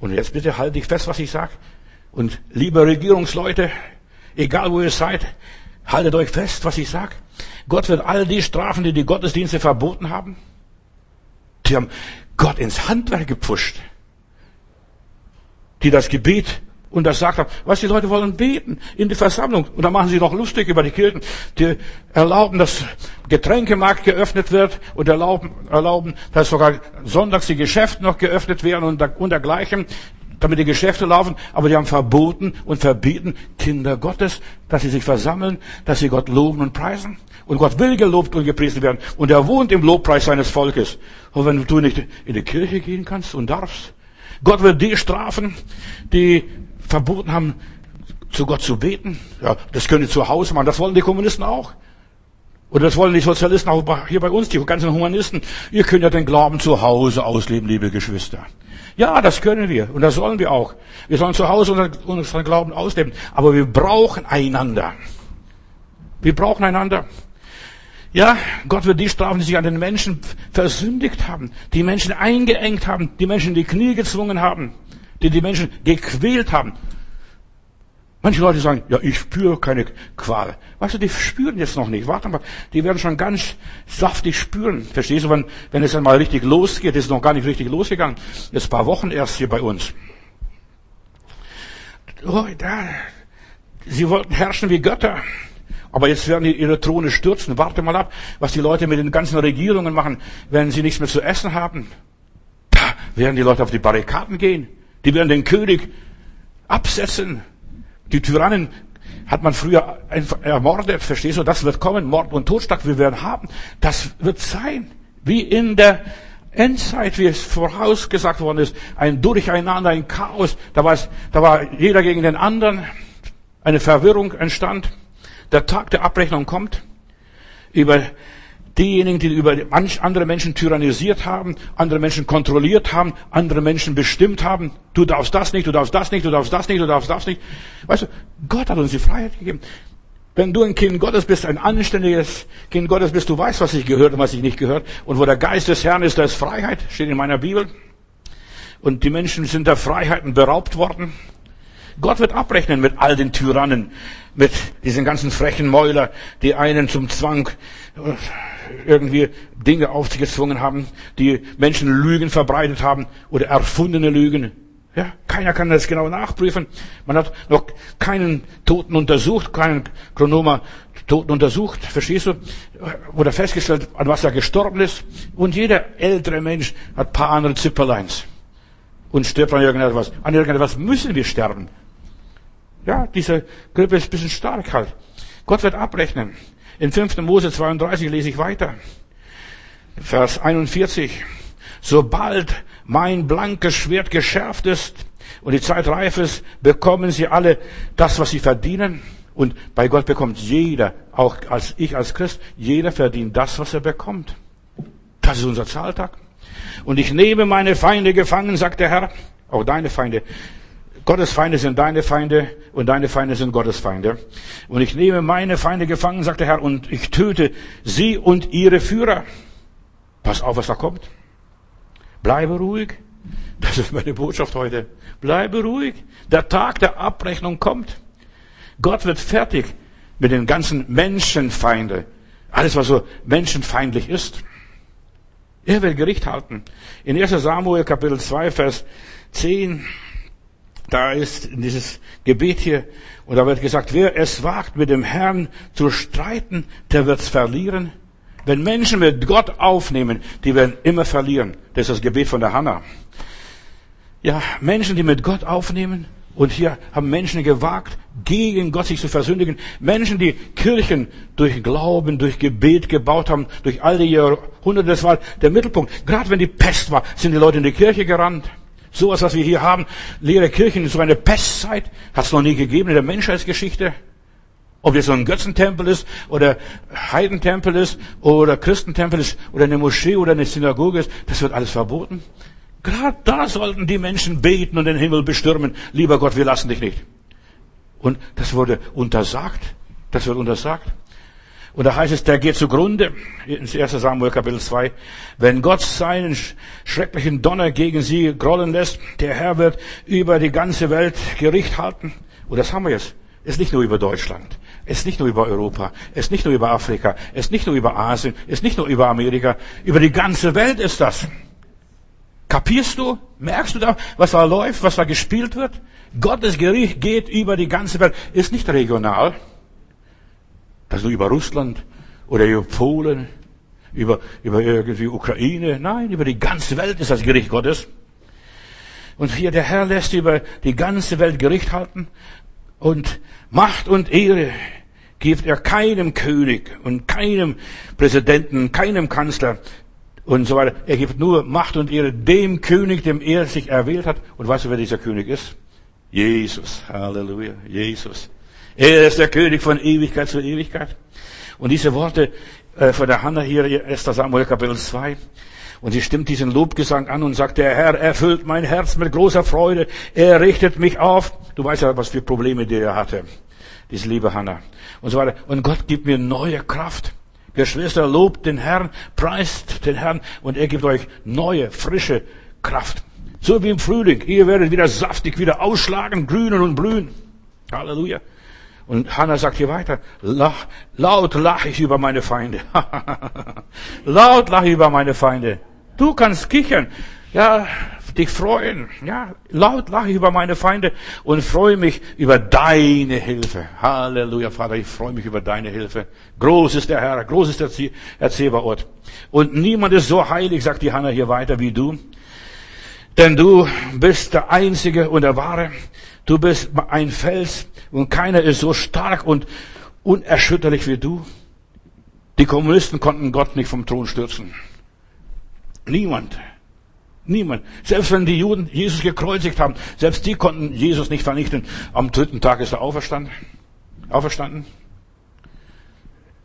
Und jetzt bitte halt dich fest, was ich sage. Und liebe Regierungsleute, egal wo ihr seid, haltet euch fest, was ich sage. Gott wird all die strafen, die die Gottesdienste verboten haben. Die haben Gott ins Handwerk gepfuscht. Die das Gebet und das sagt er, was die Leute wollen beten in die Versammlung. Und dann machen sie noch lustig über die Kirchen. Die erlauben, dass Getränkemarkt geöffnet wird und erlauben, erlauben, dass sogar sonntags die Geschäfte noch geöffnet werden und dergleichen, damit die Geschäfte laufen. Aber die haben verboten und verbieten Kinder Gottes, dass sie sich versammeln, dass sie Gott loben und preisen. Und Gott will gelobt und gepriesen werden. Und er wohnt im Lobpreis seines Volkes. Und wenn du nicht in die Kirche gehen kannst und darfst, Gott wird die strafen, die verboten haben, zu Gott zu beten. Ja, das können die zu Hause machen. Das wollen die Kommunisten auch. Oder das wollen die Sozialisten auch hier bei uns, die ganzen Humanisten. Ihr könnt ja den Glauben zu Hause ausleben, liebe Geschwister. Ja, das können wir. Und das sollen wir auch. Wir sollen zu Hause unseren Glauben ausleben. Aber wir brauchen einander. Wir brauchen einander. Ja, Gott wird die strafen, die sich an den Menschen versündigt haben, die Menschen eingeengt haben, die Menschen in die Knie gezwungen haben die die Menschen gequält haben. Manche Leute sagen, ja, ich spüre keine Qual. Weißt du, die spüren jetzt noch nicht. Warte mal, die werden schon ganz saftig spüren. Verstehst du, wenn, wenn es einmal richtig losgeht, ist noch gar nicht richtig losgegangen. Jetzt ein paar Wochen erst hier bei uns. Oh, da, sie wollten herrschen wie Götter. Aber jetzt werden die ihre Throne stürzen. Warte mal ab, was die Leute mit den ganzen Regierungen machen, wenn sie nichts mehr zu essen haben. Da werden die Leute auf die Barrikaden gehen. Die werden den König absetzen. Die Tyrannen hat man früher ermordet, verstehst du? Das wird kommen, Mord und Totschlag, wir werden haben. Das wird sein, wie in der Endzeit, wie es vorausgesagt worden ist, ein Durcheinander, ein Chaos. Da war, es, da war jeder gegen den anderen. Eine Verwirrung entstand. Der Tag der Abrechnung kommt. Über diejenigen, die über andere Menschen tyrannisiert haben, andere Menschen kontrolliert haben, andere Menschen bestimmt haben. Du darfst das nicht, du darfst das nicht, du darfst das nicht, du darfst das nicht. Weißt du, Gott hat uns die Freiheit gegeben. Wenn du ein Kind Gottes bist, ein anständiges Kind Gottes bist, du weißt, was ich gehört und was ich nicht gehört. Und wo der Geist des Herrn ist, da ist Freiheit, steht in meiner Bibel. Und die Menschen sind der Freiheiten beraubt worden. Gott wird abrechnen mit all den Tyrannen, mit diesen ganzen frechen Mäuler, die einen zum Zwang irgendwie Dinge auf sich gezwungen haben, die Menschen Lügen verbreitet haben oder erfundene Lügen. Ja, keiner kann das genau nachprüfen. Man hat noch keinen Toten untersucht, keinen Chronoma Toten untersucht, verstehst du? Oder festgestellt, an was er gestorben ist. Und jeder ältere Mensch hat paar andere Zipperleins. Und stirbt an irgendetwas. An irgendetwas müssen wir sterben. Ja, diese Grippe ist ein bisschen stark halt. Gott wird abrechnen. In 5. Mose 32 lese ich weiter. Vers 41. Sobald mein blankes Schwert geschärft ist und die Zeit reif ist, bekommen sie alle das, was sie verdienen. Und bei Gott bekommt jeder, auch als ich als Christ, jeder verdient das, was er bekommt. Das ist unser Zahltag. Und ich nehme meine Feinde gefangen, sagt der Herr, auch deine Feinde. Gottes Feinde sind deine Feinde und deine Feinde sind Gottes Feinde. Und ich nehme meine Feinde gefangen, sagt der Herr, und ich töte sie und ihre Führer. Pass auf, was da kommt. Bleibe ruhig. Das ist meine Botschaft heute. Bleibe ruhig. Der Tag der Abrechnung kommt. Gott wird fertig mit den ganzen Menschenfeinde. Alles, was so menschenfeindlich ist. Er will Gericht halten. In 1 Samuel Kapitel 2, Vers 10, da ist dieses Gebet hier, und da wird gesagt, wer es wagt, mit dem Herrn zu streiten, der wird's verlieren. Wenn Menschen mit Gott aufnehmen, die werden immer verlieren. Das ist das Gebet von der Hanna. Ja, Menschen, die mit Gott aufnehmen, und hier haben Menschen gewagt, gegen Gott sich zu versündigen. Menschen, die Kirchen durch Glauben, durch Gebet gebaut haben, durch all die Jahrhunderte. Das war der Mittelpunkt. Gerade wenn die Pest war, sind die Leute in die Kirche gerannt. Sowas, was wir hier haben, leere Kirchen, so eine Pestzeit, hat es noch nie gegeben in der Menschheitsgeschichte. Ob jetzt so ein Götzentempel ist oder Heidentempel ist oder Christentempel ist oder eine Moschee oder eine Synagoge ist, das wird alles verboten. Gerade da sollten die Menschen beten und den Himmel bestürmen. Lieber Gott, wir lassen dich nicht. Und das wurde untersagt. Das wird untersagt. Und da heißt es, der geht zugrunde, in 1 Samuel Kapitel 2, wenn Gott seinen schrecklichen Donner gegen sie grollen lässt, der Herr wird über die ganze Welt Gericht halten. Und das haben wir jetzt. Es ist nicht nur über Deutschland. Es ist nicht nur über Europa. Es ist nicht nur über Afrika. Es ist nicht nur über Asien. Es ist nicht nur über Amerika. Über die ganze Welt ist das. Kapierst du? Merkst du da, was da läuft, was da gespielt wird? Gottes Gericht geht über die ganze Welt. Ist nicht regional. Nur über Russland oder über Polen, über, über irgendwie Ukraine. Nein, über die ganze Welt ist das Gericht Gottes. Und hier der Herr lässt über die ganze Welt Gericht halten und Macht und Ehre gibt er keinem König und keinem Präsidenten, keinem Kanzler und so weiter. Er gibt nur Macht und Ehre dem König, dem er sich erwählt hat. Und weißt du, wer dieser König ist? Jesus. Halleluja. Jesus. Er ist der König von Ewigkeit zu Ewigkeit. Und diese Worte äh, von der Hanna hier, 1. Samuel Kapitel 2, und sie stimmt diesen Lobgesang an und sagt, der Herr erfüllt mein Herz mit großer Freude. Er richtet mich auf. Du weißt ja, was für Probleme die er hatte. Diese liebe Hanna. Und so weiter. Und Gott gibt mir neue Kraft. Geschwister, lobt den Herrn, preist den Herrn und er gibt euch neue, frische Kraft. So wie im Frühling. Ihr werdet wieder saftig, wieder ausschlagen, grünen und blühen. Halleluja. Und Hannah sagt hier weiter, lach, laut lache ich über meine Feinde. *laughs* laut lache ich über meine Feinde. Du kannst kichern, ja, dich freuen, ja, laut lache ich über meine Feinde und freue mich über deine Hilfe. Halleluja, Vater, ich freue mich über deine Hilfe. Groß ist der Herr, groß ist der Erzählbarort. Und niemand ist so heilig, sagt die Hannah hier weiter, wie du. Denn du bist der Einzige und der Wahre. Du bist ein Fels und keiner ist so stark und unerschütterlich wie du. Die Kommunisten konnten Gott nicht vom Thron stürzen. Niemand. Niemand. Selbst wenn die Juden Jesus gekreuzigt haben, selbst die konnten Jesus nicht vernichten. Am dritten Tag ist er auferstanden. Auferstanden.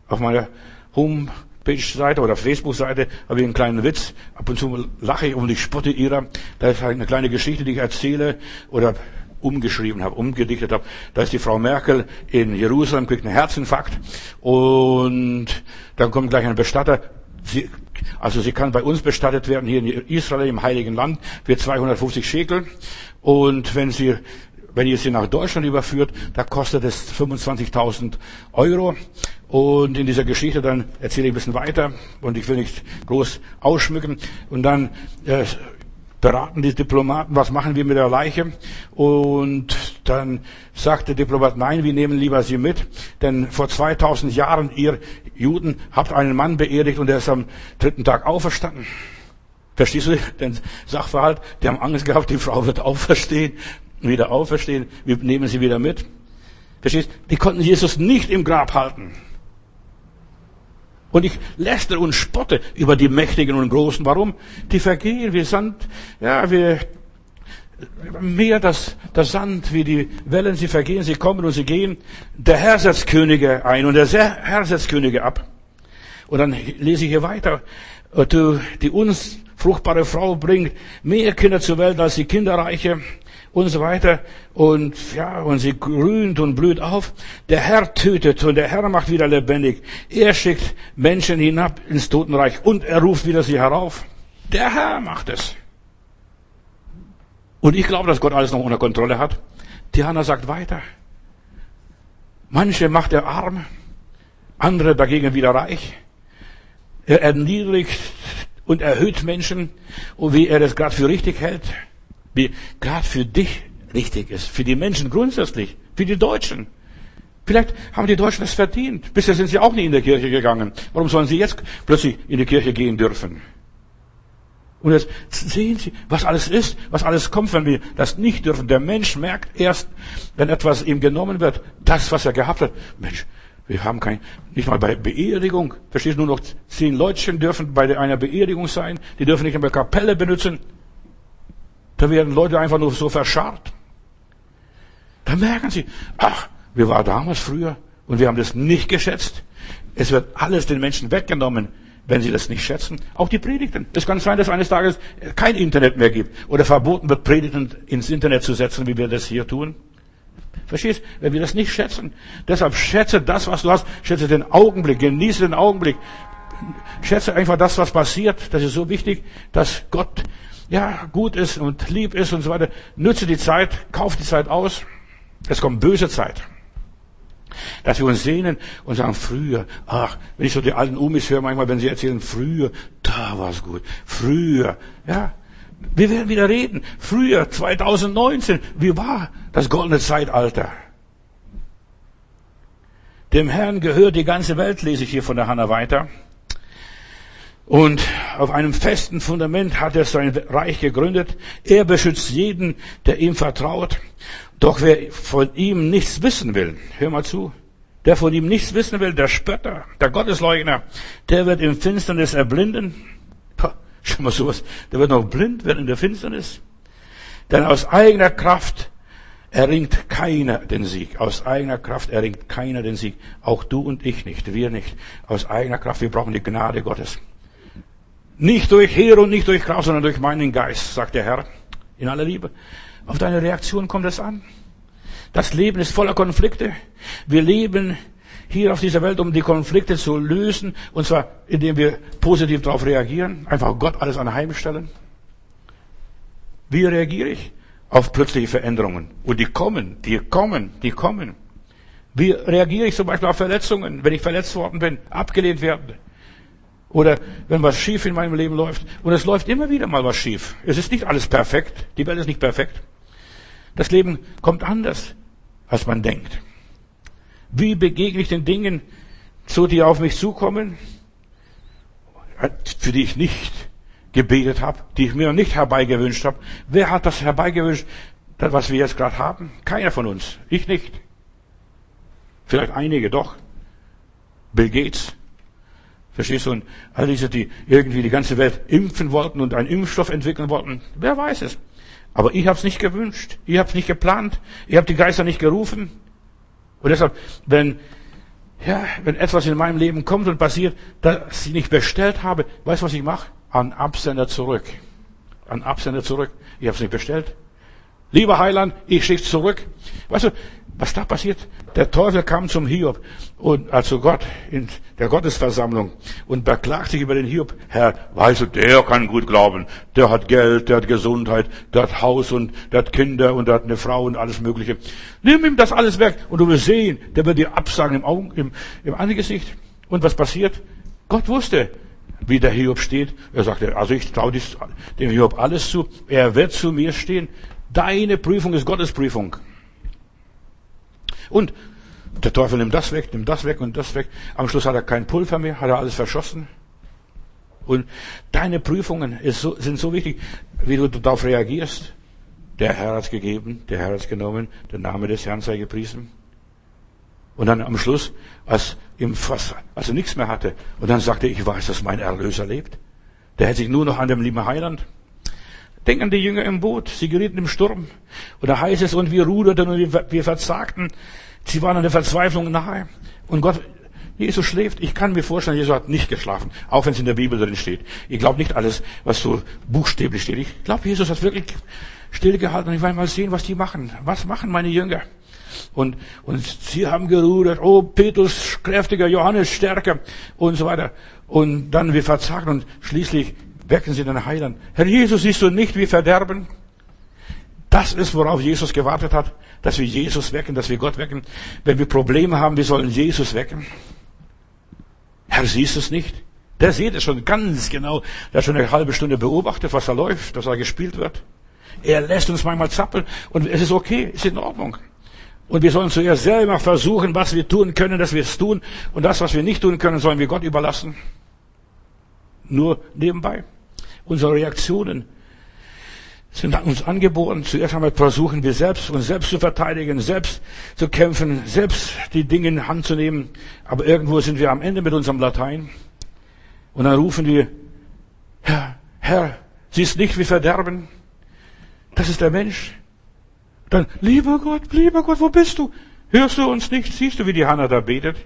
Auf meiner Homepage-Seite oder Facebook-Seite habe ich einen kleinen Witz. Ab und zu lache ich und ich spotte ihrer. Da ist halt eine kleine Geschichte, die ich erzähle oder umgeschrieben habe, umgedichtet habe. Da ist die Frau Merkel in Jerusalem, kriegt einen Herzinfarkt und dann kommt gleich ein Bestatter. Sie, also sie kann bei uns bestattet werden, hier in Israel, im Heiligen Land, für 250 Schekel. Und wenn sie wenn ihr sie nach Deutschland überführt, da kostet es 25.000 Euro. Und in dieser Geschichte dann erzähle ich ein bisschen weiter und ich will nicht groß ausschmücken. Und dann äh, beraten die Diplomaten, was machen wir mit der Leiche? Und dann sagt der Diplomat, nein, wir nehmen lieber sie mit, denn vor 2000 Jahren, ihr Juden, habt einen Mann beerdigt und er ist am dritten Tag auferstanden. Verstehst du *laughs* den Sachverhalt? Die haben Angst gehabt, die Frau wird auferstehen, wieder auferstehen, wir nehmen sie wieder mit. Verstehst? Die konnten Jesus nicht im Grab halten. Und ich lästere und spotte über die Mächtigen und Großen. Warum? Die vergehen wie Sand. Ja, wir, mehr das, das Sand wie die Wellen, sie vergehen, sie kommen und sie gehen. Der Herr setzt Könige ein und der Herr setzt Könige ab. Und dann lese ich hier weiter. Die uns fruchtbare Frau bringt mehr Kinder zur Welt als die Kinderreiche und so weiter. Und ja, und sie grünt und blüht auf. Der Herr tötet und der Herr macht wieder lebendig. Er schickt Menschen hinab ins Totenreich und er ruft wieder sie herauf. Der Herr macht es. Und ich glaube, dass Gott alles noch unter Kontrolle hat. Diana sagt weiter. Manche macht er arm, andere dagegen wieder reich. Er erniedrigt und erhöht Menschen und wie er das gerade für richtig hält wie gerade für dich richtig ist, für die Menschen grundsätzlich, für die Deutschen. Vielleicht haben die Deutschen es verdient. Bisher sind sie auch nie in die Kirche gegangen. Warum sollen sie jetzt plötzlich in die Kirche gehen dürfen? Und jetzt sehen Sie, was alles ist, was alles kommt, wenn wir das nicht dürfen. Der Mensch merkt erst, wenn etwas ihm genommen wird, das, was er gehabt hat. Mensch, wir haben kein, nicht mal bei Beerdigung. Verstehst du, nur noch zehn Leutchen dürfen bei einer Beerdigung sein. Die dürfen nicht mehr Kapelle benutzen. Da werden Leute einfach nur so verscharrt. Da merken sie, ach, wir waren damals früher und wir haben das nicht geschätzt. Es wird alles den Menschen weggenommen, wenn sie das nicht schätzen. Auch die Predigten. Es kann sein, dass eines Tages kein Internet mehr gibt oder verboten wird, Predigten ins Internet zu setzen, wie wir das hier tun. Verstehst? Wenn wir das nicht schätzen. Deshalb schätze das, was du hast. Schätze den Augenblick. Genieße den Augenblick. Schätze einfach das, was passiert. Das ist so wichtig, dass Gott ja, gut ist und lieb ist und so weiter. Nütze die Zeit, kauf die Zeit aus. Es kommt böse Zeit. Dass wir uns sehnen und sagen, früher, ach, wenn ich so die alten Umis höre, manchmal, wenn sie erzählen, früher, da war es gut. Früher, ja. Wir werden wieder reden. Früher, 2019, wie war das goldene Zeitalter? Dem Herrn gehört die ganze Welt, lese ich hier von der Hanna weiter. Und auf einem festen Fundament hat er sein Reich gegründet. Er beschützt jeden, der ihm vertraut. Doch wer von ihm nichts wissen will, hör mal zu, der von ihm nichts wissen will, der Spötter, der Gottesleugner, der wird im Finsternis erblinden. Schau mal sowas, der wird noch blind werden in der Finsternis. Denn aus eigener Kraft erringt keiner den Sieg. Aus eigener Kraft erringt keiner den Sieg. Auch du und ich nicht, wir nicht. Aus eigener Kraft, wir brauchen die Gnade Gottes. Nicht durch Heer und nicht durch Kraft, sondern durch meinen Geist, sagt der Herr in aller Liebe. Auf deine Reaktion kommt es an. Das Leben ist voller Konflikte. Wir leben hier auf dieser Welt, um die Konflikte zu lösen, und zwar indem wir positiv darauf reagieren, einfach Gott alles anheimstellen. Wie reagiere ich auf plötzliche Veränderungen? Und die kommen, die kommen, die kommen. Wie reagiere ich zum Beispiel auf Verletzungen, wenn ich verletzt worden bin, abgelehnt werde? Oder wenn was schief in meinem Leben läuft. Und es läuft immer wieder mal was schief. Es ist nicht alles perfekt. Die Welt ist nicht perfekt. Das Leben kommt anders, als man denkt. Wie begegne ich den Dingen, so die auf mich zukommen, für die ich nicht gebetet habe, die ich mir nicht herbeigewünscht habe? Wer hat das herbeigewünscht? Das, was wir jetzt gerade haben? Keiner von uns. Ich nicht. Vielleicht einige doch. Bill Gates. Verstehst du? Und all diese, die irgendwie die ganze Welt impfen wollten und einen Impfstoff entwickeln wollten. Wer weiß es. Aber ich habe es nicht gewünscht. Ich habe es nicht geplant. Ich habe die Geister nicht gerufen. Und deshalb, wenn, ja, wenn etwas in meinem Leben kommt und passiert, das ich nicht bestellt habe, weißt du, was ich mache? An Absender zurück. An Absender zurück. Ich habe es nicht bestellt. Lieber Heiland, ich schicke zurück. Weißt du, was da passiert? Der Teufel kam zum Hiob und also Gott in der Gottesversammlung und beklagt sich über den Hiob. Herr, weißt du, der kann gut glauben. Der hat Geld, der hat Gesundheit, der hat Haus und der hat Kinder und der hat eine Frau und alles Mögliche. Nimm ihm das alles weg und du wirst sehen, der wird dir absagen im Augen, im, im Angesicht. Und was passiert? Gott wusste, wie der Hiob steht. Er sagte, also ich traue dem Hiob alles zu. Er wird zu mir stehen. Deine Prüfung ist Gottes Prüfung. Und der Teufel nimmt das weg, nimmt das weg und das weg. Am Schluss hat er kein Pulver mehr, hat er alles verschossen. Und deine Prüfungen so, sind so wichtig, wie du darauf reagierst. Der Herr hat gegeben, der Herr hat genommen, der Name des Herrn sei gepriesen. Und dann am Schluss, als, ihm fast, als er nichts mehr hatte, und dann sagte ich weiß, dass mein Erlöser lebt. Der hält sich nur noch an dem lieben Heiland. Denk an die Jünger im Boot. Sie gerieten im Sturm. Und da heißt es, und wir ruderten und wir verzagten. Sie waren an der Verzweiflung nahe. Und Gott, Jesus schläft. Ich kann mir vorstellen, Jesus hat nicht geschlafen. Auch wenn es in der Bibel drin steht. Ich glaube nicht alles, was so buchstäblich steht. Ich glaube, Jesus hat wirklich stillgehalten. Und ich will mal sehen, was die machen. Was machen meine Jünger? Und, und sie haben gerudert. Oh, Petrus kräftiger, Johannes stärker und so weiter. Und dann wir verzagten und schließlich wecken sie den Heiland. Herr Jesus, siehst du nicht, wie verderben? Das ist, worauf Jesus gewartet hat, dass wir Jesus wecken, dass wir Gott wecken. Wenn wir Probleme haben, wir sollen Jesus wecken. Herr, siehst du es nicht? Der sieht es schon ganz genau. Der hat schon eine halbe Stunde beobachtet, was da läuft, was da gespielt wird. Er lässt uns manchmal zappeln und es ist okay, ist in Ordnung. Und wir sollen zuerst selber versuchen, was wir tun können, dass wir es tun. Und das, was wir nicht tun können, sollen wir Gott überlassen. Nur nebenbei. Unsere Reaktionen sind uns angeboten. Zuerst einmal versuchen wir selbst, uns selbst zu verteidigen, selbst zu kämpfen, selbst die Dinge in Hand zu nehmen. Aber irgendwo sind wir am Ende mit unserem Latein. Und dann rufen wir, Herr, Herr, siehst nicht, wie verderben? Das ist der Mensch. Dann, lieber Gott, lieber Gott, wo bist du? Hörst du uns nicht? Siehst du, wie die Hanna da betet?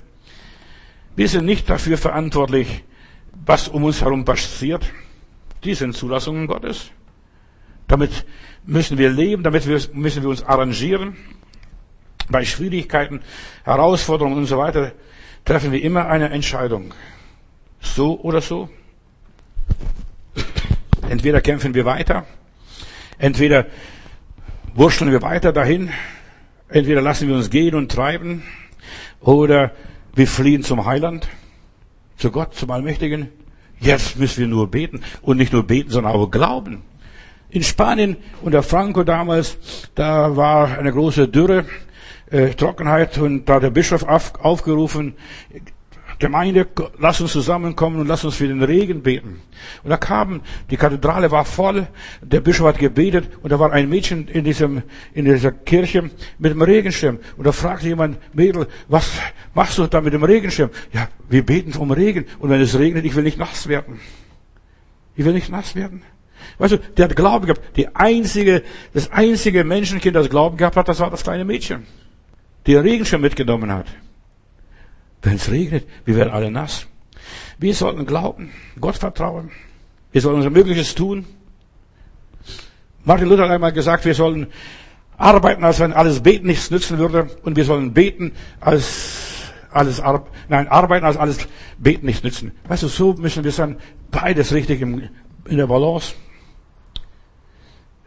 Wir sind nicht dafür verantwortlich, was um uns herum passiert. Die sind Zulassungen Gottes. Damit müssen wir leben, damit müssen wir uns arrangieren. Bei Schwierigkeiten, Herausforderungen und so weiter treffen wir immer eine Entscheidung. So oder so. Entweder kämpfen wir weiter, entweder wurschteln wir weiter dahin, entweder lassen wir uns gehen und treiben, oder wir fliehen zum Heiland, zu Gott, zum Allmächtigen. Jetzt müssen wir nur beten. Und nicht nur beten, sondern auch glauben. In Spanien unter Franco damals, da war eine große Dürre, äh, Trockenheit und da hat der Bischof auf, aufgerufen, Gemeinde, lass uns zusammenkommen und lass uns für den Regen beten. Und da kamen, die Kathedrale war voll, der Bischof hat gebetet und da war ein Mädchen in diesem, in dieser Kirche mit dem Regenschirm. Und da fragte jemand, Mädel, was machst du da mit dem Regenschirm? Ja, wir beten um Regen und wenn es regnet, ich will nicht nass werden. Ich will nicht nass werden. Weißt du, der hat Glauben gehabt. Die einzige, das einzige Menschenkind, das Glauben gehabt hat, das war das kleine Mädchen, die den Regenschirm mitgenommen hat. Wenn es regnet, wir werden alle nass. Wir sollten glauben, Gott vertrauen. Wir sollen unser Mögliches tun. Martin Luther hat einmal gesagt, wir sollen arbeiten, als wenn alles Beten nichts nützen würde. Und wir sollen beten, als alles, nein, arbeiten, als alles Beten nichts nützen. Weißt du, so müssen wir sein, beides richtig in der Balance.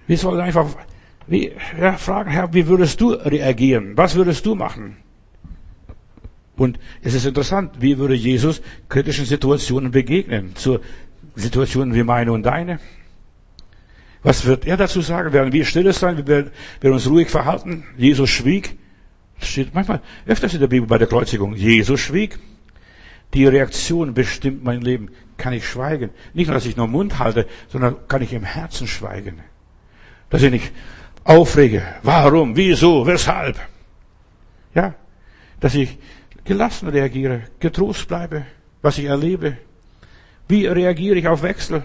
Wir sollen einfach wie, ja, fragen, Herr, wie würdest du reagieren? Was würdest du machen? Und es ist interessant, wie würde Jesus kritischen Situationen begegnen? Zu Situationen wie meine und deine? Was wird er dazu sagen? Werden wir stille sein? Werden wir uns ruhig verhalten? Jesus schwieg. Das steht manchmal öfters in der Bibel bei der Kreuzigung. Jesus schwieg. Die Reaktion bestimmt mein Leben. Kann ich schweigen? Nicht nur, dass ich nur Mund halte, sondern kann ich im Herzen schweigen. Dass ich nicht aufrege. Warum? Wieso? Weshalb? Ja, dass ich gelassen reagiere, getrost bleibe, was ich erlebe. Wie reagiere ich auf Wechsel?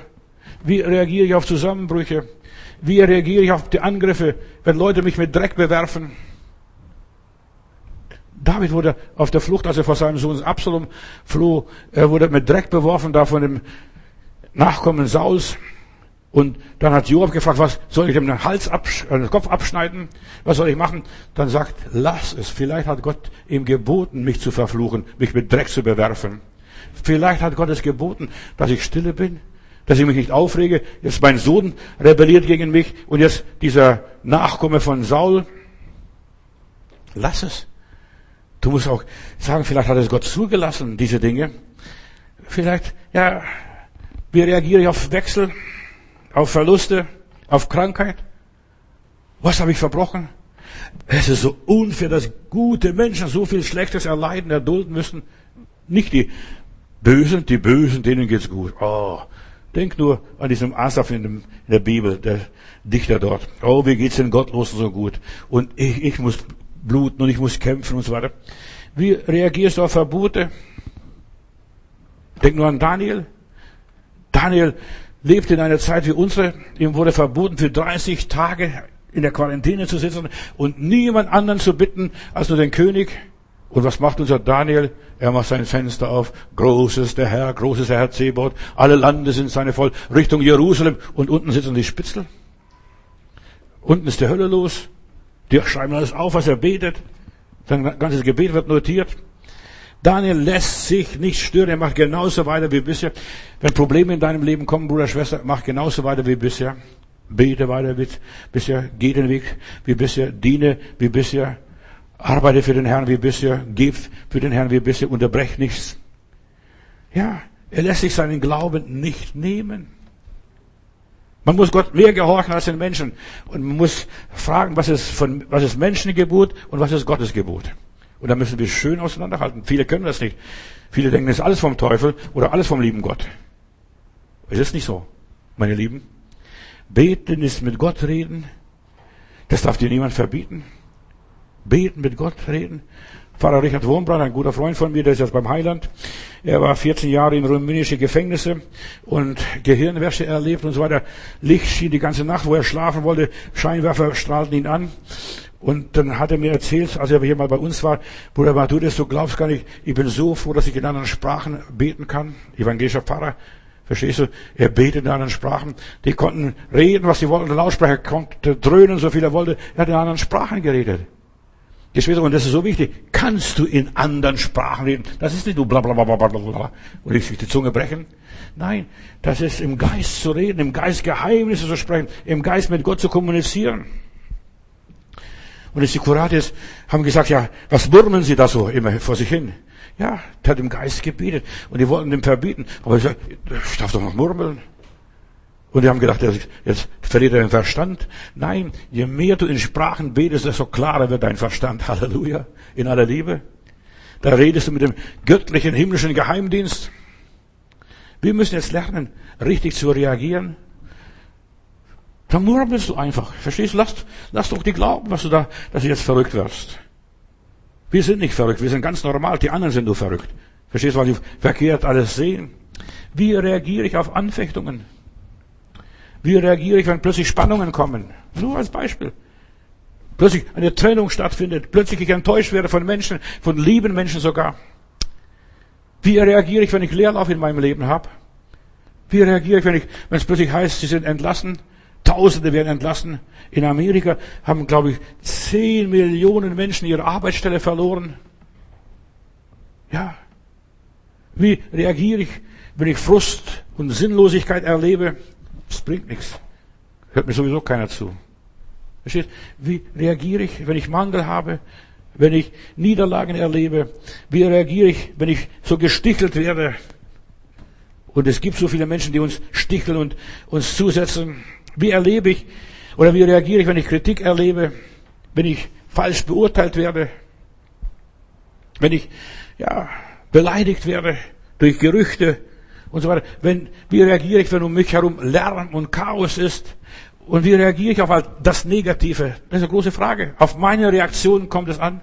Wie reagiere ich auf Zusammenbrüche? Wie reagiere ich auf die Angriffe, wenn Leute mich mit Dreck bewerfen? David wurde auf der Flucht, als er vor seinem Sohn Absalom floh, er wurde mit Dreck beworfen, da von dem Nachkommen Sauls. Und dann hat Joab gefragt, was soll ich dem den Hals absch äh, den Kopf abschneiden? Was soll ich machen? Dann sagt, lass es. Vielleicht hat Gott ihm geboten, mich zu verfluchen, mich mit Dreck zu bewerfen. Vielleicht hat Gott es geboten, dass ich stille bin, dass ich mich nicht aufrege. Jetzt mein Sohn rebelliert gegen mich und jetzt dieser Nachkomme von Saul. Lass es. Du musst auch sagen, vielleicht hat es Gott zugelassen, diese Dinge. Vielleicht, ja, wie reagiere ich auf Wechsel, auf Verluste, auf Krankheit? Was habe ich verbrochen? Es ist so unfair, dass gute Menschen so viel Schlechtes erleiden, erdulden müssen. Nicht die Bösen, die Bösen, denen geht's gut. Oh, denk nur an diesen Asaf in, dem, in der Bibel, der Dichter dort. Oh, wie geht's den Gottlosen so gut? Und ich, ich muss bluten und ich muss kämpfen und so weiter. Wie reagierst du auf Verbote? Denk nur an Daniel. Daniel lebte in einer Zeit wie unsere. Ihm wurde verboten, für 30 Tage in der Quarantäne zu sitzen und niemand anderen zu bitten als nur den König. Und was macht unser Daniel? Er macht sein Fenster auf. Großes der Herr, großes der Herr Zebot. Alle Lande sind seine voll. Richtung Jerusalem. Und unten sitzen die Spitzel. Unten ist die Hölle los. Die schreiben alles auf, was er betet. Sein ganzes Gebet wird notiert. Daniel lässt sich nicht stören. Er macht genauso weiter wie bisher. Wenn Probleme in deinem Leben kommen, Bruder, Schwester, mach genauso weiter wie bisher. Bete weiter wie bisher. Geh den Weg wie bisher. Diene wie bisher. Arbeite für den Herrn wie bisher. Gib für den Herrn wie bisher. Unterbrech nichts. Ja, er lässt sich seinen Glauben nicht nehmen. Man muss Gott mehr gehorchen als den Menschen. Und man muss fragen, was ist, von, was ist Menschengebot und was ist Gottes Gebot. Und da müssen wir schön auseinanderhalten. Viele können das nicht. Viele denken, es ist alles vom Teufel oder alles vom lieben Gott. Es ist nicht so, meine Lieben. Beten ist mit Gott reden. Das darf dir niemand verbieten. Beten mit Gott reden. Pfarrer Richard Wurmbrand, ein guter Freund von mir, der ist jetzt beim Heiland. Er war 14 Jahre in rumänische Gefängnisse und Gehirnwäsche erlebt und so weiter. Licht schien die ganze Nacht, wo er schlafen wollte. Scheinwerfer strahlten ihn an. Und dann hat er mir erzählt, als er hier mal bei uns war, Bruder du das, du glaubst gar nicht, ich bin so froh, dass ich in anderen Sprachen beten kann. Evangelischer Pfarrer, verstehst du? Er betet in anderen Sprachen. Die konnten reden, was sie wollten. Der Lautsprecher konnte dröhnen, so viel er wollte. Er hat in anderen Sprachen geredet. Geschwister, und das ist so wichtig. Kannst du in anderen Sprachen reden? Das ist nicht du bla bla bla bla bla bla und ich die Zunge brechen. Nein, das ist im Geist zu reden, im Geist Geheimnisse zu sprechen, im Geist mit Gott zu kommunizieren. Und die Sekuratis haben gesagt, ja, was murmeln Sie da so immer vor sich hin? Ja, der hat im Geist gebetet. Und die wollten dem verbieten. Aber ich, ich darf doch noch murmeln. Und die haben gedacht, jetzt verliert er den Verstand. Nein, je mehr du in Sprachen betest, desto klarer wird dein Verstand. *laughs* Halleluja. In aller Liebe. Da redest du mit dem göttlichen, himmlischen Geheimdienst. Wir müssen jetzt lernen, richtig zu reagieren. Dann murmelst du einfach. Verstehst du? Lass, lass doch die glauben, was du da, dass du jetzt verrückt wirst. Wir sind nicht verrückt, wir sind ganz normal. Die anderen sind nur verrückt. Verstehst du, weil sie verkehrt alles sehen? Wie reagiere ich auf Anfechtungen? Wie reagiere ich, wenn plötzlich Spannungen kommen? Nur als Beispiel. Plötzlich eine Trennung stattfindet, plötzlich ich enttäuscht werde von Menschen, von lieben Menschen sogar. Wie reagiere ich, wenn ich Leerlauf in meinem Leben habe? Wie reagiere ich, wenn, ich, wenn es plötzlich heißt, sie sind entlassen? Tausende werden entlassen. In Amerika haben, glaube ich, zehn Millionen Menschen ihre Arbeitsstelle verloren. Ja. Wie reagiere ich, wenn ich Frust und Sinnlosigkeit erlebe? Das bringt nichts. Hört mir sowieso keiner zu. Versteht? Wie reagiere ich, wenn ich Mangel habe? Wenn ich Niederlagen erlebe? Wie reagiere ich, wenn ich so gestichelt werde? Und es gibt so viele Menschen, die uns sticheln und uns zusetzen. Wie erlebe ich oder wie reagiere ich, wenn ich Kritik erlebe? Wenn ich falsch beurteilt werde? Wenn ich, ja, beleidigt werde durch Gerüchte? und so weiter. Wenn, wie reagiere ich, wenn um mich herum Lärm und Chaos ist Und wie reagiere ich auf das Negative? Das ist eine große Frage. Auf meine Reaktion kommt es an.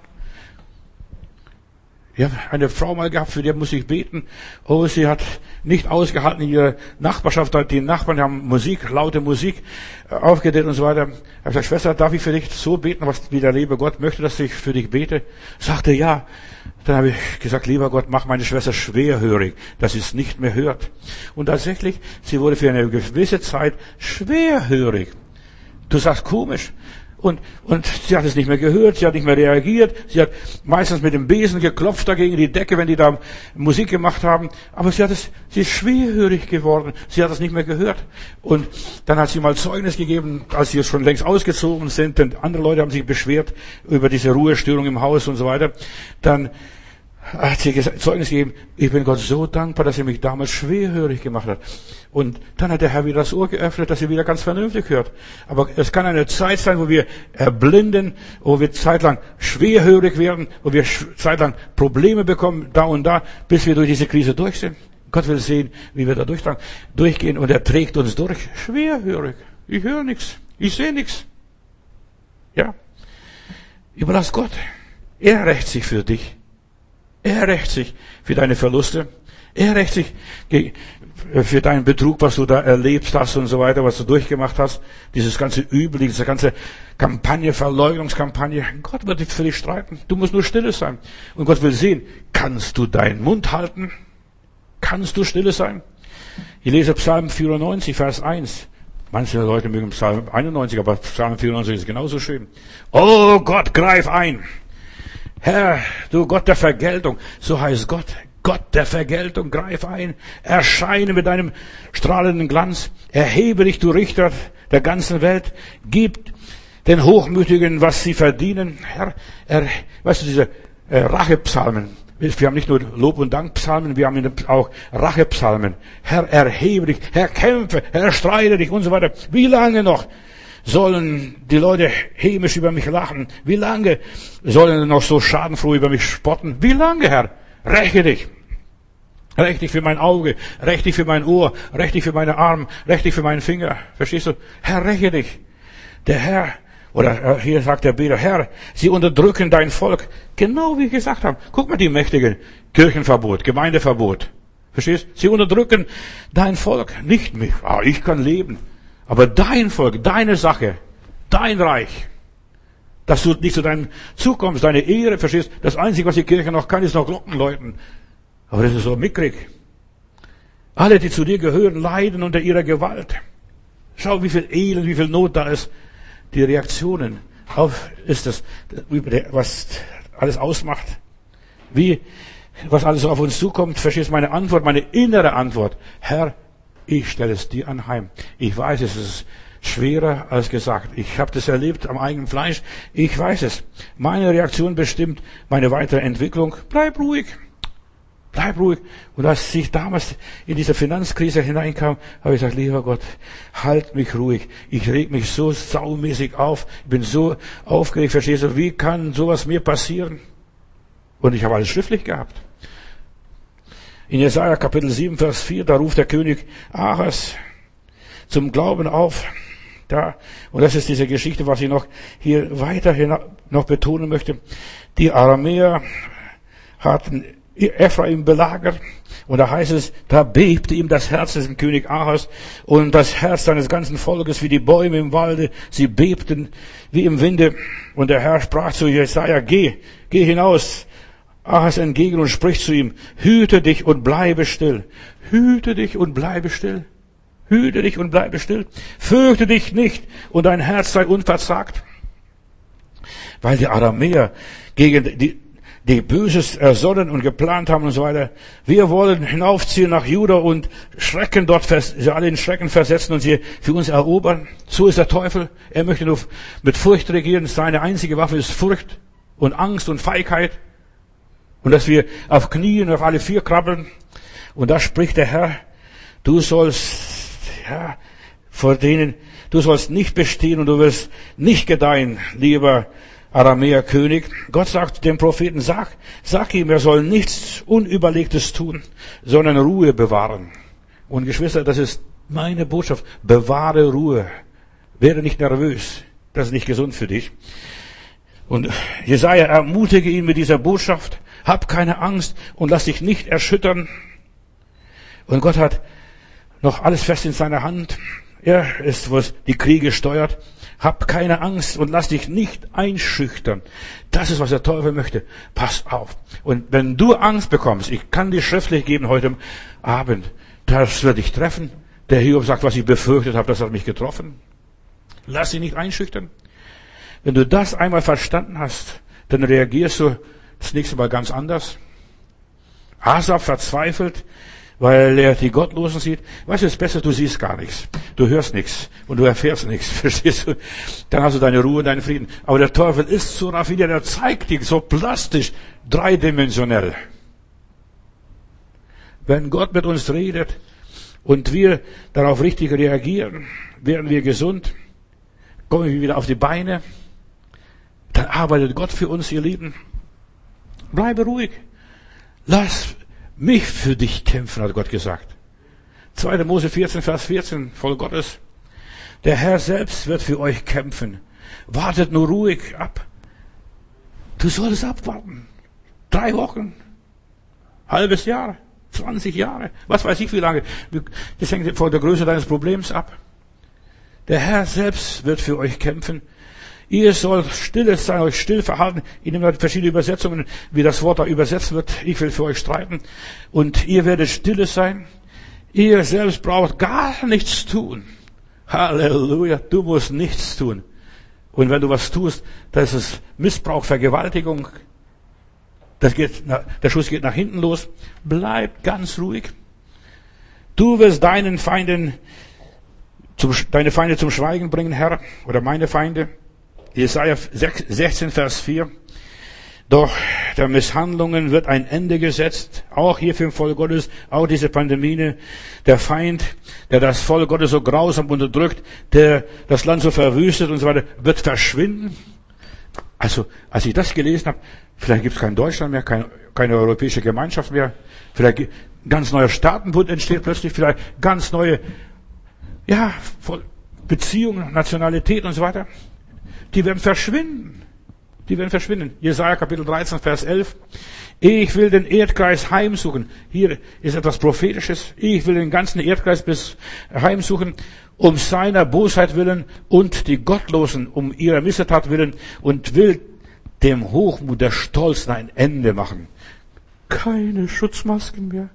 Ich habe eine Frau mal gehabt, für die muss ich beten. Oh, sie hat nicht ausgehalten in ihrer Nachbarschaft. Die Nachbarn haben Musik, laute Musik äh, aufgedreht und so weiter. Ich habe gesagt, Schwester, darf ich für dich so beten, was wie der liebe Gott möchte, dass ich für dich bete? Sagte ja. Dann habe ich gesagt, lieber Gott, mach meine Schwester schwerhörig, dass sie es nicht mehr hört. Und tatsächlich, sie wurde für eine gewisse Zeit schwerhörig. Du sagst komisch. Und, und sie hat es nicht mehr gehört, sie hat nicht mehr reagiert, sie hat meistens mit dem Besen geklopft dagegen die Decke, wenn die da Musik gemacht haben. Aber sie hat es, sie ist schwerhörig geworden, sie hat es nicht mehr gehört. Und dann hat sie mal Zeugnis gegeben, als sie schon längst ausgezogen sind, denn andere Leute haben sich beschwert über diese Ruhestörung im Haus und so weiter. Dann hat sie Zeugnis gegeben, ich bin Gott so dankbar, dass er mich damals schwerhörig gemacht hat. Und dann hat der Herr wieder das Ohr geöffnet, dass sie wieder ganz vernünftig hört. Aber es kann eine Zeit sein, wo wir erblinden, wo wir zeitlang schwerhörig werden, wo wir zeitlang Probleme bekommen, da und da, bis wir durch diese Krise durch sind. Gott will sehen, wie wir da durchgehen und er trägt uns durch. Schwerhörig. Ich höre nichts. Ich sehe nichts. Ja. Überlass Gott. Er rächt sich für dich. Er rächt sich für deine Verluste. Er rächt sich für deinen Betrug, was du da erlebt hast und so weiter, was du durchgemacht hast. Dieses ganze Übel, diese ganze Kampagne, Verleugnungskampagne. Gott wird für dich streiten. Du musst nur stille sein. Und Gott will sehen, kannst du deinen Mund halten? Kannst du stille sein? Ich lese Psalm 94, Vers 1. Manche Leute mögen Psalm 91, aber Psalm 94 ist genauso schön. Oh Gott, greif ein. Herr, du Gott der Vergeltung, so heißt Gott, Gott der Vergeltung, greif ein, erscheine mit deinem strahlenden Glanz, erhebe dich, du Richter der ganzen Welt, gib den Hochmütigen, was sie verdienen. Herr, er, weißt du, diese äh, Rachepsalmen, wir haben nicht nur Lob- und Dankpsalmen, wir haben auch Rachepsalmen. Herr, erhebe dich, Herr, kämpfe, Herr, streite dich und so weiter. Wie lange noch? Sollen die Leute hämisch über mich lachen? Wie lange sollen noch so schadenfroh über mich spotten? Wie lange, Herr? Räche dich. Räche dich für mein Auge, räche dich für mein Ohr, räche dich für meine Arme, räche dich für meinen Finger. Verstehst du? Herr, räche dich. Der Herr, oder äh, hier sagt der Beter, Herr, sie unterdrücken dein Volk. Genau wie ich gesagt habe. Guck mal die Mächtigen. Kirchenverbot, Gemeindeverbot. Verstehst? Sie unterdrücken dein Volk, nicht mich. Ah, ich kann leben. Aber dein Volk, deine Sache, dein Reich, dass du nicht zu deinem kommst, deine Ehre verstehst. Das Einzige, was die Kirche noch kann, ist noch Glocken läuten. Aber das ist so mickrig. Alle, die zu dir gehören, leiden unter ihrer Gewalt. Schau, wie viel Elend, wie viel Not da ist. Die Reaktionen auf ist das, was alles ausmacht. Wie, was alles auf uns zukommt, verstehst meine Antwort, meine innere Antwort. Herr, ich stelle es dir anheim. Ich weiß, es ist schwerer als gesagt. Ich habe das erlebt am eigenen Fleisch. Ich weiß es. Meine Reaktion bestimmt meine weitere Entwicklung. Bleib ruhig. Bleib ruhig. Und als ich damals in diese Finanzkrise hineinkam, habe ich gesagt, lieber Gott, halt mich ruhig. Ich reg mich so saumäßig auf. Ich bin so aufgeregt, verstehst du? Wie kann sowas mir passieren? Und ich habe alles schriftlich gehabt. In Jesaja Kapitel 7, Vers 4, da ruft der König Ahas zum Glauben auf. Da, und das ist diese Geschichte, was ich noch hier weiterhin noch betonen möchte. Die Aramäer hatten Ephraim belagert. Und da heißt es, da bebte ihm das Herz des König Ahas und das Herz seines ganzen Volkes wie die Bäume im Walde. Sie bebten wie im Winde. Und der Herr sprach zu Jesaja, geh, geh hinaus Ahas entgegen und spricht zu ihm, hüte dich und bleibe still. Hüte dich und bleibe still. Hüte dich und bleibe still. Fürchte dich nicht und dein Herz sei unverzagt. Weil die Aramäer gegen die, die Böses ersonnen und geplant haben und so weiter. Wir wollen hinaufziehen nach Juda und Schrecken dort, sie alle in Schrecken versetzen und sie für uns erobern. So ist der Teufel. Er möchte nur mit Furcht regieren. Seine einzige Waffe ist Furcht und Angst und Feigheit. Und dass wir auf Knien auf alle vier krabbeln. Und da spricht der Herr, du sollst, ja, vor denen, du sollst nicht bestehen und du wirst nicht gedeihen, lieber Aramäer König. Gott sagt dem Propheten, sag, sag ihm, er soll nichts Unüberlegtes tun, sondern Ruhe bewahren. Und Geschwister, das ist meine Botschaft. Bewahre Ruhe. Werde nicht nervös. Das ist nicht gesund für dich. Und Jesaja ermutige ihn mit dieser Botschaft. Hab keine Angst und lass dich nicht erschüttern. Und Gott hat noch alles fest in seiner Hand. Er ist, was die Kriege steuert. Hab keine Angst und lass dich nicht einschüchtern. Das ist, was der Teufel möchte. Pass auf. Und wenn du Angst bekommst, ich kann dir schriftlich geben heute Abend, das wird dich treffen. Der Hiob sagt, was ich befürchtet habe, das hat mich getroffen. Lass dich nicht einschüchtern. Wenn du das einmal verstanden hast, dann reagierst du das nächste Mal ganz anders. Asaf verzweifelt, weil er die Gottlosen sieht. Weißt du, es ist besser, du siehst gar nichts. Du hörst nichts und du erfährst nichts. *laughs* Verstehst du? Dann hast du deine Ruhe, deinen Frieden. Aber der Teufel ist so raffiniert, der zeigt dir so plastisch, dreidimensionell. Wenn Gott mit uns redet und wir darauf richtig reagieren, werden wir gesund, kommen wir wieder auf die Beine, dann arbeitet Gott für uns, ihr Lieben. Bleibe ruhig. Lass mich für dich kämpfen, hat Gott gesagt. 2. Mose 14, Vers 14, voll Gottes. Der Herr selbst wird für euch kämpfen. Wartet nur ruhig ab. Du solltest abwarten. Drei Wochen. Halbes Jahr. 20 Jahre. Was weiß ich wie lange. Das hängt von der Größe deines Problems ab. Der Herr selbst wird für euch kämpfen. Ihr sollt stille sein, euch still verhalten. Ich nehme verschiedene Übersetzungen, wie das Wort da übersetzt wird. Ich will für euch streiten. Und ihr werdet stille sein. Ihr selbst braucht gar nichts tun. Halleluja. Du musst nichts tun. Und wenn du was tust, das ist Missbrauch, Vergewaltigung. Das geht, der Schuss geht nach hinten los. Bleib ganz ruhig. Du wirst deinen Feinden, zum, deine Feinde zum Schweigen bringen, Herr, oder meine Feinde. Jesaja 16, Vers 4. Doch der Misshandlungen wird ein Ende gesetzt, auch hier für den Volk Gottes, auch diese Pandemie. Der Feind, der das Volk Gottes so grausam unterdrückt, der das Land so verwüstet und so weiter, wird verschwinden. Also, als ich das gelesen habe, vielleicht gibt es kein Deutschland mehr, keine, keine europäische Gemeinschaft mehr, vielleicht ganz neuer Staatenbund entsteht plötzlich, vielleicht ganz neue, ja, Beziehungen, Nationalität und so weiter die werden verschwinden. Die werden verschwinden. Jesaja Kapitel 13, Vers 11. Ich will den Erdkreis heimsuchen. Hier ist etwas Prophetisches. Ich will den ganzen Erdkreis bis heimsuchen, um seiner Bosheit willen und die Gottlosen um ihrer Missetat willen und will dem Hochmut der Stolzen ein Ende machen. Keine Schutzmasken mehr.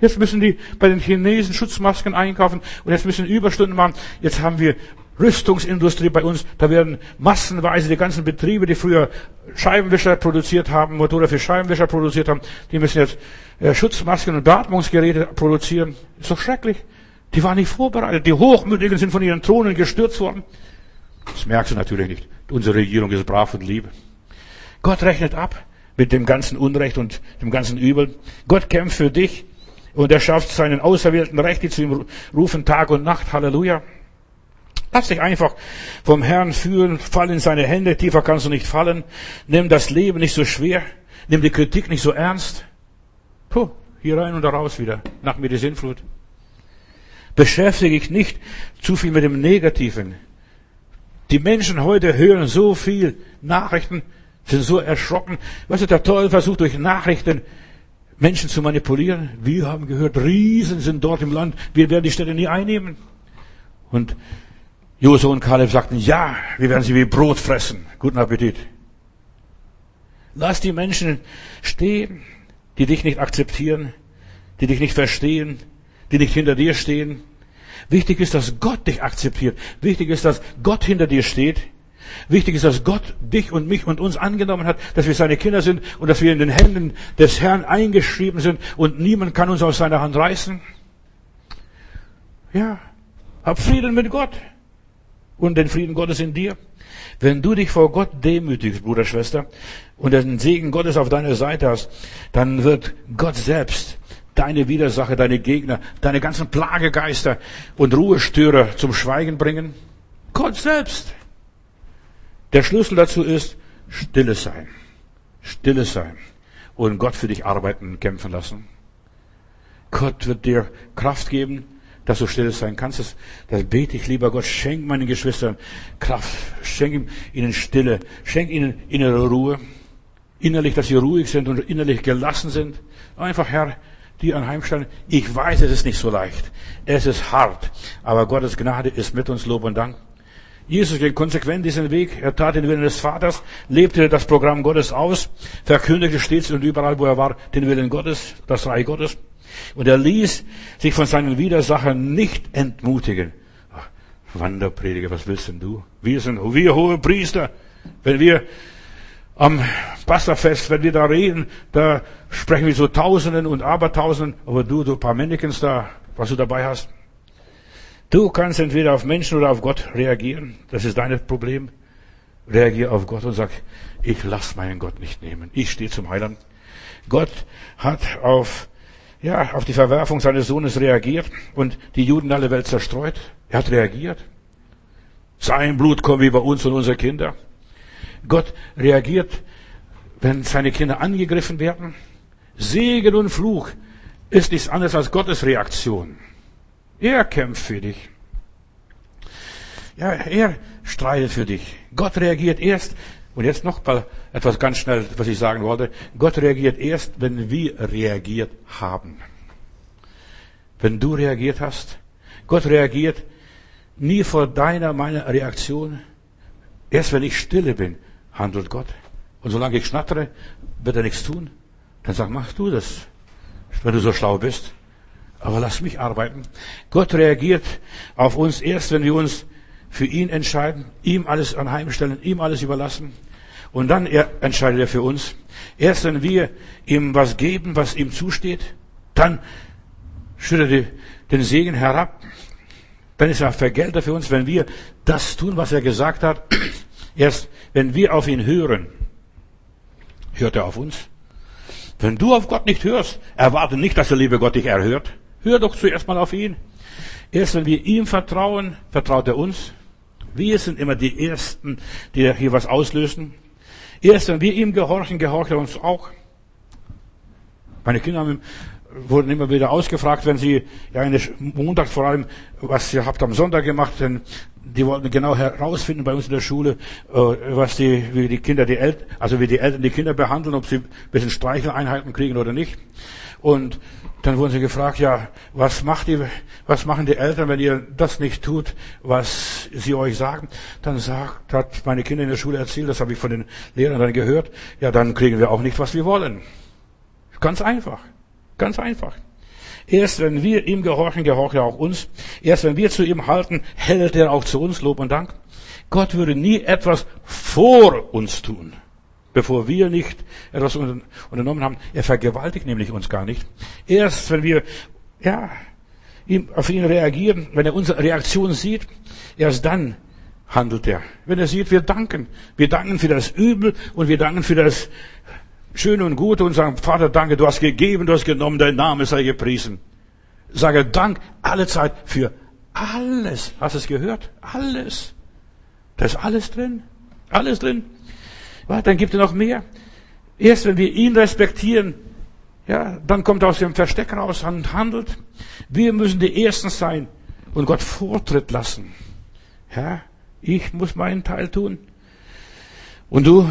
Jetzt müssen die bei den Chinesen Schutzmasken einkaufen und jetzt müssen Überstunden machen. Jetzt haben wir Rüstungsindustrie bei uns, da werden massenweise die ganzen Betriebe, die früher Scheibenwischer produziert haben, Motoren für Scheibenwischer produziert haben, die müssen jetzt äh, Schutzmasken und Beatmungsgeräte produzieren. Ist doch schrecklich. Die waren nicht vorbereitet. Die Hochmütigen sind von ihren Thronen gestürzt worden. Das merkst du natürlich nicht. Unsere Regierung ist brav und lieb. Gott rechnet ab mit dem ganzen Unrecht und dem ganzen Übel. Gott kämpft für dich und er schafft seinen auserwählten Recht, die zu ihm rufen Tag und Nacht. Halleluja. Lass dich einfach vom Herrn führen, fall in seine Hände, tiefer kannst du nicht fallen. Nimm das Leben nicht so schwer, nimm die Kritik nicht so ernst. Puh, hier rein und da raus wieder, nach mir die Sinnflut. Beschäftige dich nicht zu viel mit dem Negativen. Die Menschen heute hören so viel Nachrichten, sind so erschrocken. Weißt du, der Teufel versucht durch Nachrichten Menschen zu manipulieren. Wir haben gehört, Riesen sind dort im Land, wir werden die Städte nie einnehmen. Und Josua und Kaleb sagten, ja, wir werden sie wie Brot fressen. Guten Appetit. Lass die Menschen stehen, die dich nicht akzeptieren, die dich nicht verstehen, die nicht hinter dir stehen. Wichtig ist, dass Gott dich akzeptiert. Wichtig ist, dass Gott hinter dir steht. Wichtig ist, dass Gott dich und mich und uns angenommen hat, dass wir seine Kinder sind und dass wir in den Händen des Herrn eingeschrieben sind und niemand kann uns aus seiner Hand reißen. Ja, hab Frieden mit Gott und den Frieden Gottes in dir. Wenn du dich vor Gott demütigst, Bruder, Schwester, und den Segen Gottes auf deiner Seite hast, dann wird Gott selbst deine Widersacher, deine Gegner, deine ganzen Plagegeister und Ruhestörer zum Schweigen bringen. Gott selbst. Der Schlüssel dazu ist, stille sein. Stille sein. Und Gott für dich arbeiten und kämpfen lassen. Gott wird dir Kraft geben, dass du still sein kannst. Das, das bete ich, lieber Gott. Schenk meinen Geschwistern Kraft. Schenk ihnen Stille. Schenk ihnen innere Ruhe. Innerlich, dass sie ruhig sind und innerlich gelassen sind. Einfach, Herr, die anheimstellen. Ich weiß, es ist nicht so leicht. Es ist hart. Aber Gottes Gnade ist mit uns Lob und Dank. Jesus ging konsequent diesen Weg. Er tat den Willen des Vaters, lebte das Programm Gottes aus, verkündigte stets und überall, wo er war, den Willen Gottes, das Reich Gottes. Und er ließ sich von seinen Widersachern nicht entmutigen. Wanderprediger, was willst denn du? Wir sind, wir hohe Priester. Wenn wir am Pastorfest, wenn wir da reden, da sprechen wir so Tausenden und Abertausenden, aber du, du paar Männchens da, was du dabei hast, Du kannst entweder auf Menschen oder auf Gott reagieren. Das ist dein Problem. Reagier auf Gott und sag, ich lass meinen Gott nicht nehmen. Ich stehe zum Heiland. Gott hat auf, ja, auf die Verwerfung seines Sohnes reagiert und die Juden alle Welt zerstreut. Er hat reagiert. Sein Blut kommt über uns und unsere Kinder. Gott reagiert, wenn seine Kinder angegriffen werden. Segen und Fluch ist nichts anderes als Gottes Reaktion. Er kämpft für dich. Ja, er streitet für dich. Gott reagiert erst, und jetzt noch mal etwas ganz schnell, was ich sagen wollte. Gott reagiert erst, wenn wir reagiert haben. Wenn du reagiert hast. Gott reagiert nie vor deiner, meiner Reaktion. Erst wenn ich stille bin, handelt Gott. Und solange ich schnattere, wird er nichts tun. Dann sag, mach du das, wenn du so schlau bist. Aber lass mich arbeiten. Gott reagiert auf uns erst, wenn wir uns für ihn entscheiden, ihm alles anheimstellen, ihm alles überlassen. Und dann entscheidet er für uns. Erst wenn wir ihm was geben, was ihm zusteht, dann schüttet er den Segen herab. Dann ist er Vergelter für uns, wenn wir das tun, was er gesagt hat. *clears throat* Erst wenn wir auf ihn hören, hört er auf uns. Wenn du auf Gott nicht hörst, erwarte nicht, dass der liebe Gott dich erhört. Hör doch zuerst mal auf ihn. Erst wenn wir ihm vertrauen, vertraut er uns. Wir sind immer die Ersten, die hier was auslösen. Erst wenn wir ihm gehorchen, gehorcht er uns auch. Meine Kinder haben wurden immer wieder ausgefragt, wenn sie, ja, eine Montag vor allem, was ihr habt am Sonntag gemacht, denn die wollten genau herausfinden bei uns in der Schule, äh, was die, wie die Kinder die Eltern, also wie die Eltern die Kinder behandeln, ob sie ein bisschen Streicheleinheiten kriegen oder nicht. Und dann wurden sie gefragt, ja, was macht ihr, was machen die Eltern, wenn ihr das nicht tut, was sie euch sagen? Dann sagt, hat meine Kinder in der Schule erzählt, das habe ich von den Lehrern dann gehört, ja, dann kriegen wir auch nicht, was wir wollen. Ganz einfach. Ganz einfach. Erst wenn wir ihm gehorchen, gehorcht er auch uns. Erst wenn wir zu ihm halten, hält er auch zu uns Lob und Dank. Gott würde nie etwas vor uns tun, bevor wir nicht etwas unternommen haben. Er vergewaltigt nämlich uns gar nicht. Erst wenn wir, ja, auf ihn reagieren, wenn er unsere Reaktion sieht, erst dann handelt er. Wenn er sieht, wir danken. Wir danken für das Übel und wir danken für das schön und gut und sagen, Vater, danke, du hast gegeben, du hast genommen, dein Name sei gepriesen. Sage Dank alle Zeit für alles. Hast du es gehört? Alles. Da ist alles drin. Alles drin. Dann gibt er noch mehr. Erst wenn wir ihn respektieren, ja, dann kommt er aus dem Versteck raus und handelt. Wir müssen die Ersten sein und Gott Vortritt lassen. Ja, ich muss meinen Teil tun. Und du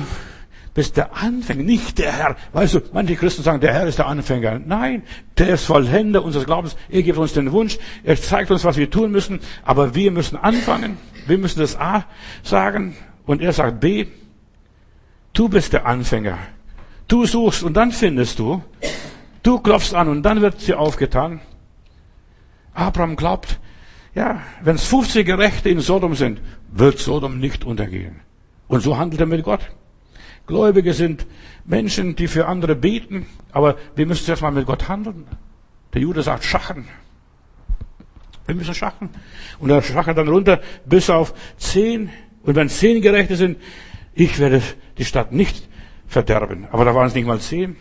bist der Anfänger, nicht der Herr. Weißt du, manche Christen sagen, der Herr ist der Anfänger. Nein, der ist Vollhänder unseres Glaubens. Er gibt uns den Wunsch, er zeigt uns, was wir tun müssen, aber wir müssen anfangen. Wir müssen das A sagen und er sagt B. Du bist der Anfänger. Du suchst und dann findest du. Du klopfst an und dann wird dir aufgetan. Abraham glaubt, ja, wenn es 50 Gerechte in Sodom sind, wird Sodom nicht untergehen. Und so handelt er mit Gott. Gläubige sind Menschen, die für andere beten, aber wir müssen zuerst mal mit Gott handeln. Der Jude sagt Schachen. Wir müssen schachen. Und er schachert dann runter bis auf zehn. Und wenn zehn Gerechte sind, ich werde die Stadt nicht verderben. Aber da waren es nicht mal zehn.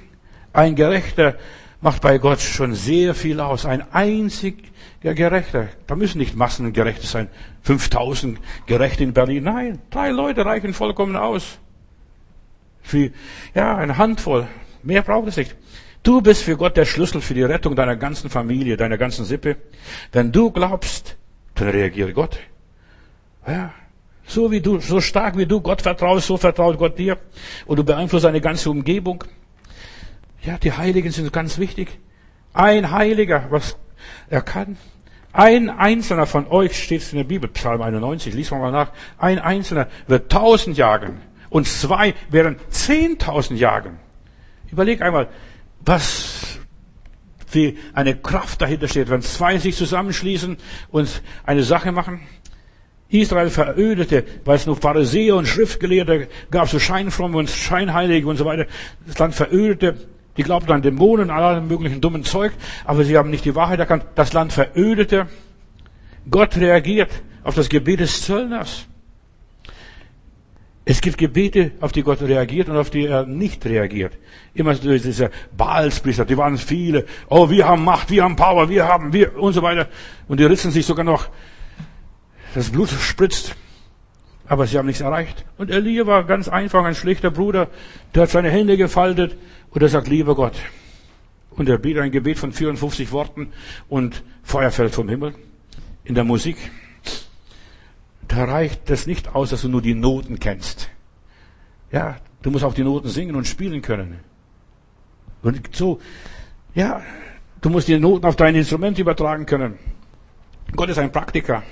Ein Gerechter macht bei Gott schon sehr viel aus. Ein einziger Gerechter. Da müssen nicht Massengerechte sein. 5000 Gerechte in Berlin. Nein, drei Leute reichen vollkommen aus. Für, ja, eine Handvoll. Mehr braucht es nicht. Du bist für Gott der Schlüssel für die Rettung deiner ganzen Familie, deiner ganzen Sippe. Wenn du glaubst, dann reagiert Gott. Ja. So wie du, so stark wie du Gott vertraust, so vertraut Gott dir. Und du beeinflusst deine ganze Umgebung. Ja, die Heiligen sind ganz wichtig. Ein Heiliger, was er kann. Ein Einzelner von euch steht in der Bibel, Psalm 91, lies mal nach. Ein Einzelner wird tausend jagen und zwei werden zehntausend jagen. Überleg einmal, was wie eine Kraft dahinter steht, wenn zwei sich zusammenschließen und eine Sache machen. Israel verödete, weil es nur Pharisäer und Schriftgelehrte gab, so Scheinfromme und Scheinheilige und so weiter. Das Land verödete. Die glaubten an Dämonen, an allem möglichen dummen Zeug, aber sie haben nicht die Wahrheit erkannt. Das Land verödete. Gott reagiert auf das Gebet des Zöllners. Es gibt Gebete, auf die Gott reagiert und auf die er nicht reagiert. Immer so diese Baalspriester, die waren viele. Oh, wir haben Macht, wir haben Power, wir haben, wir und so weiter. Und die ritzen sich sogar noch, das Blut spritzt. Aber sie haben nichts erreicht. Und Elia war ganz einfach ein schlichter Bruder, der hat seine Hände gefaltet und er sagt, lieber Gott. Und er betet ein Gebet von 54 Worten und Feuer fällt vom Himmel in der Musik da reicht es nicht aus, dass du nur die Noten kennst. Ja, du musst auch die Noten singen und spielen können. Und so, ja, du musst die Noten auf dein Instrument übertragen können. Gott ist ein Praktiker.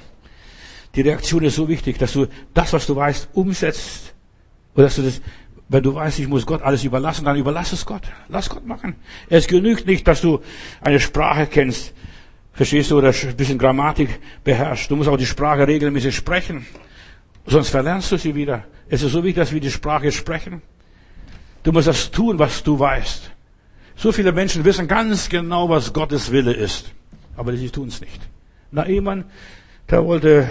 Die Reaktion ist so wichtig, dass du das, was du weißt, umsetzt. Oder dass du das, wenn du weißt, ich muss Gott alles überlassen, dann überlass es Gott. Lass Gott machen. Es genügt nicht, dass du eine Sprache kennst. Verstehst du, oder ein bisschen Grammatik beherrschst. Du musst auch die Sprache regelmäßig sprechen. Sonst verlernst du sie wieder. Es ist so wichtig, dass wir die Sprache sprechen. Du musst das tun, was du weißt. So viele Menschen wissen ganz genau, was Gottes Wille ist. Aber sie tun es nicht. Naaman, der wollte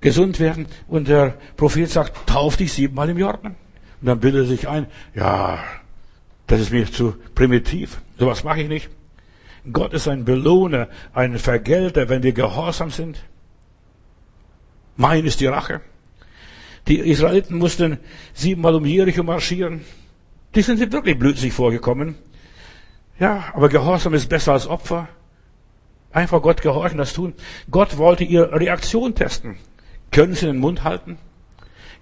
gesund werden und der Prophet sagt, tauf dich siebenmal im Jordan. Und dann bildet er sich ein, ja, das ist mir zu primitiv. Sowas mache ich nicht. Gott ist ein Belohner, ein Vergelter, wenn wir gehorsam sind. Mein ist die Rache. Die Israeliten mussten siebenmal um Jericho marschieren. Die sind wirklich blödsinnig vorgekommen. Ja, aber Gehorsam ist besser als Opfer. Einfach Gott gehorchen, das tun. Gott wollte ihre Reaktion testen. Können sie den Mund halten?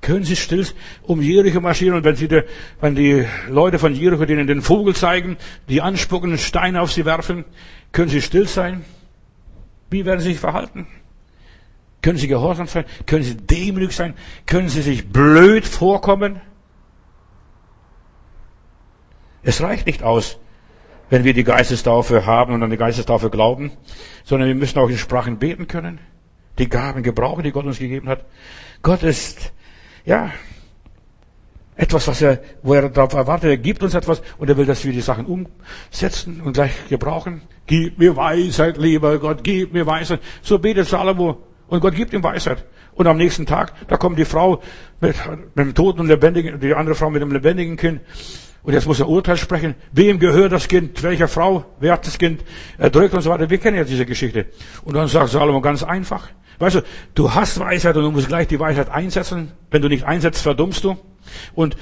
Können Sie still um Jericho marschieren und wenn, Sie die, wenn die Leute von Jericho denen den Vogel zeigen, die anspucken, Steine auf sie werfen, können Sie still sein? Wie werden Sie sich verhalten? Können Sie gehorsam sein? Können Sie demütig sein? Können Sie sich blöd vorkommen? Es reicht nicht aus, wenn wir die Geistestaufe haben und an die Geistestaufe glauben, sondern wir müssen auch in Sprachen beten können, die Gaben gebrauchen, die Gott uns gegeben hat. Gott ist ja, etwas, was er, wo er darauf erwartet, er gibt uns etwas und er will, dass wir die Sachen umsetzen und gleich gebrauchen. Gib mir Weisheit, lieber Gott, gib mir Weisheit. So betet Salomo und Gott gibt ihm Weisheit. Und am nächsten Tag, da kommt die Frau mit, mit dem toten und lebendigen, die andere Frau mit dem lebendigen Kind. Und jetzt muss er Urteil sprechen. Wem gehört das Kind? Welcher Frau? Wer hat das Kind erdrückt und so weiter? Wir kennen ja diese Geschichte. Und dann sagt Salomo ganz einfach. Weißt du, du hast Weisheit und du musst gleich die Weisheit einsetzen. Wenn du nicht einsetzt, verdummst du. Und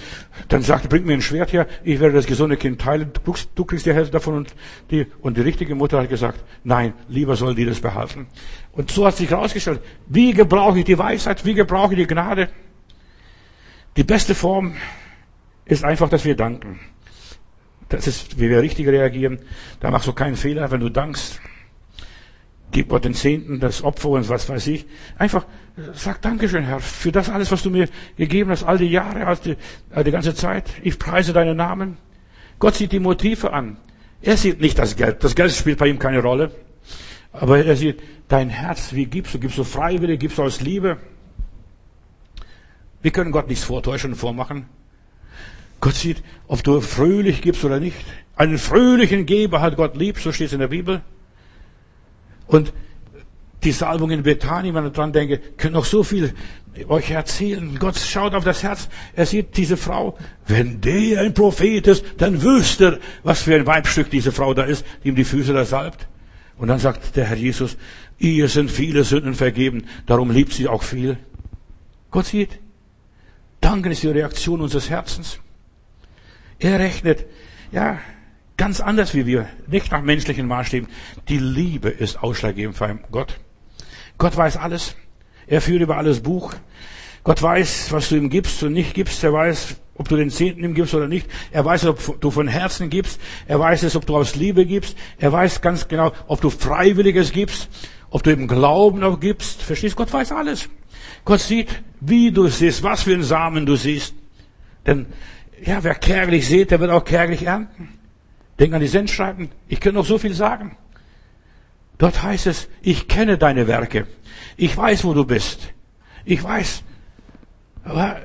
dann sagt bring mir ein Schwert her, ich werde das gesunde Kind teilen, du, du kriegst die Hälfte davon und die, und die richtige Mutter hat gesagt, nein, lieber soll die das behalten. Und so hat sich herausgestellt, wie gebrauche ich die Weisheit, wie gebrauche ich die Gnade? Die beste Form ist einfach, dass wir danken. Das ist, wie wir richtig reagieren. Da machst du keinen Fehler, wenn du dankst gib Gott den Zehnten, das Opfer und was weiß ich. Einfach sag Dankeschön, Herr, für das alles, was du mir gegeben hast, all die Jahre, all die, all die ganze Zeit. Ich preise deinen Namen. Gott sieht die Motive an. Er sieht nicht das Geld. Das Geld spielt bei ihm keine Rolle. Aber er sieht dein Herz. Wie gibst du? Gibst du freiwillig? Gibst du aus Liebe? Wir können Gott nichts vortäuschen und vormachen. Gott sieht, ob du fröhlich gibst oder nicht. Einen fröhlichen Geber hat Gott lieb, so steht es in der Bibel. Und die Salbung in Bethanien, wenn ich dran denke, können noch so viel euch erzählen. Gott schaut auf das Herz. Er sieht diese Frau. Wenn der ein Prophet ist, dann wüsste er, was für ein Weibstück diese Frau da ist, die ihm die Füße da salbt. Und dann sagt der Herr Jesus, ihr sind viele Sünden vergeben, darum liebt sie auch viel. Gott sieht, Danken ist die Reaktion unseres Herzens. Er rechnet, ja, Ganz anders wie wir, nicht nach menschlichen Maßstäben. Die Liebe ist ausschlaggebend für Gott. Gott weiß alles. Er führt über alles Buch. Gott weiß, was du ihm gibst und nicht gibst. Er weiß, ob du den Zehnten ihm gibst oder nicht. Er weiß, ob du von Herzen gibst. Er weiß es, ob du aus Liebe gibst. Er weiß ganz genau, ob du Freiwilliges gibst, ob du im Glauben auch gibst. Verstehst? Gott weiß alles. Gott sieht, wie du siehst, was für einen Samen du siehst. Denn, ja, wer kärglich sieht, der wird auch kärglich ernten. Denk an die Sendschreiben. Ich könnte noch so viel sagen. Dort heißt es, ich kenne deine Werke. Ich weiß, wo du bist. Ich weiß,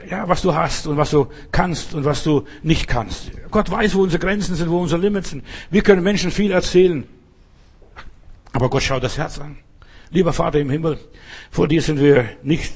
ja, was du hast und was du kannst und was du nicht kannst. Gott weiß, wo unsere Grenzen sind, wo unsere Limits sind. Wir können Menschen viel erzählen. Aber Gott schaut das Herz an. Lieber Vater im Himmel, vor dir sind wir nicht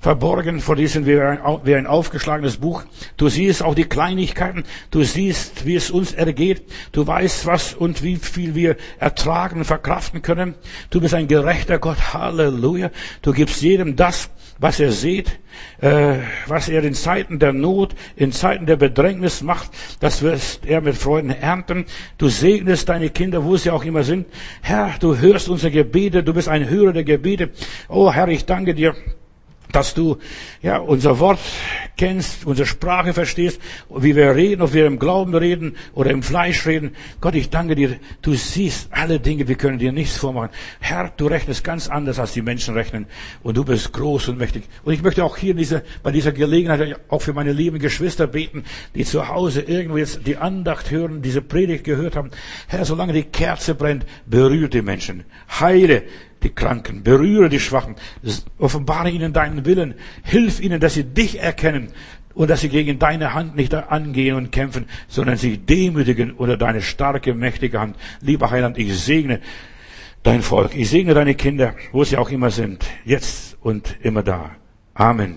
verborgen, vor dir sind wir wie ein aufgeschlagenes Buch. Du siehst auch die Kleinigkeiten, du siehst, wie es uns ergeht, du weißt, was und wie viel wir ertragen verkraften können. Du bist ein gerechter Gott, Halleluja. Du gibst jedem das, was er sieht, äh, was er in Zeiten der Not, in Zeiten der Bedrängnis macht, das wirst er mit Freuden ernten. Du segnest deine Kinder, wo sie auch immer sind. Herr, du hörst unsere Gebete, du bist ein Hörer der Gebete. Oh Herr, ich danke dir dass du ja unser Wort kennst, unsere Sprache verstehst, wie wir reden, ob wir im Glauben reden oder im Fleisch reden. Gott, ich danke dir, du siehst alle Dinge, wir können dir nichts vormachen. Herr, du rechnest ganz anders, als die Menschen rechnen und du bist groß und mächtig. Und ich möchte auch hier dieser, bei dieser Gelegenheit auch für meine lieben Geschwister beten, die zu Hause irgendwo jetzt die Andacht hören, diese Predigt gehört haben. Herr, solange die Kerze brennt, berührt die Menschen. Heile, die Kranken, berühre die Schwachen, offenbare ihnen deinen Willen, hilf ihnen, dass sie dich erkennen und dass sie gegen deine Hand nicht angehen und kämpfen, sondern sich demütigen unter deine starke, mächtige Hand. Lieber Heiland, ich segne dein Volk, ich segne deine Kinder, wo sie auch immer sind, jetzt und immer da. Amen.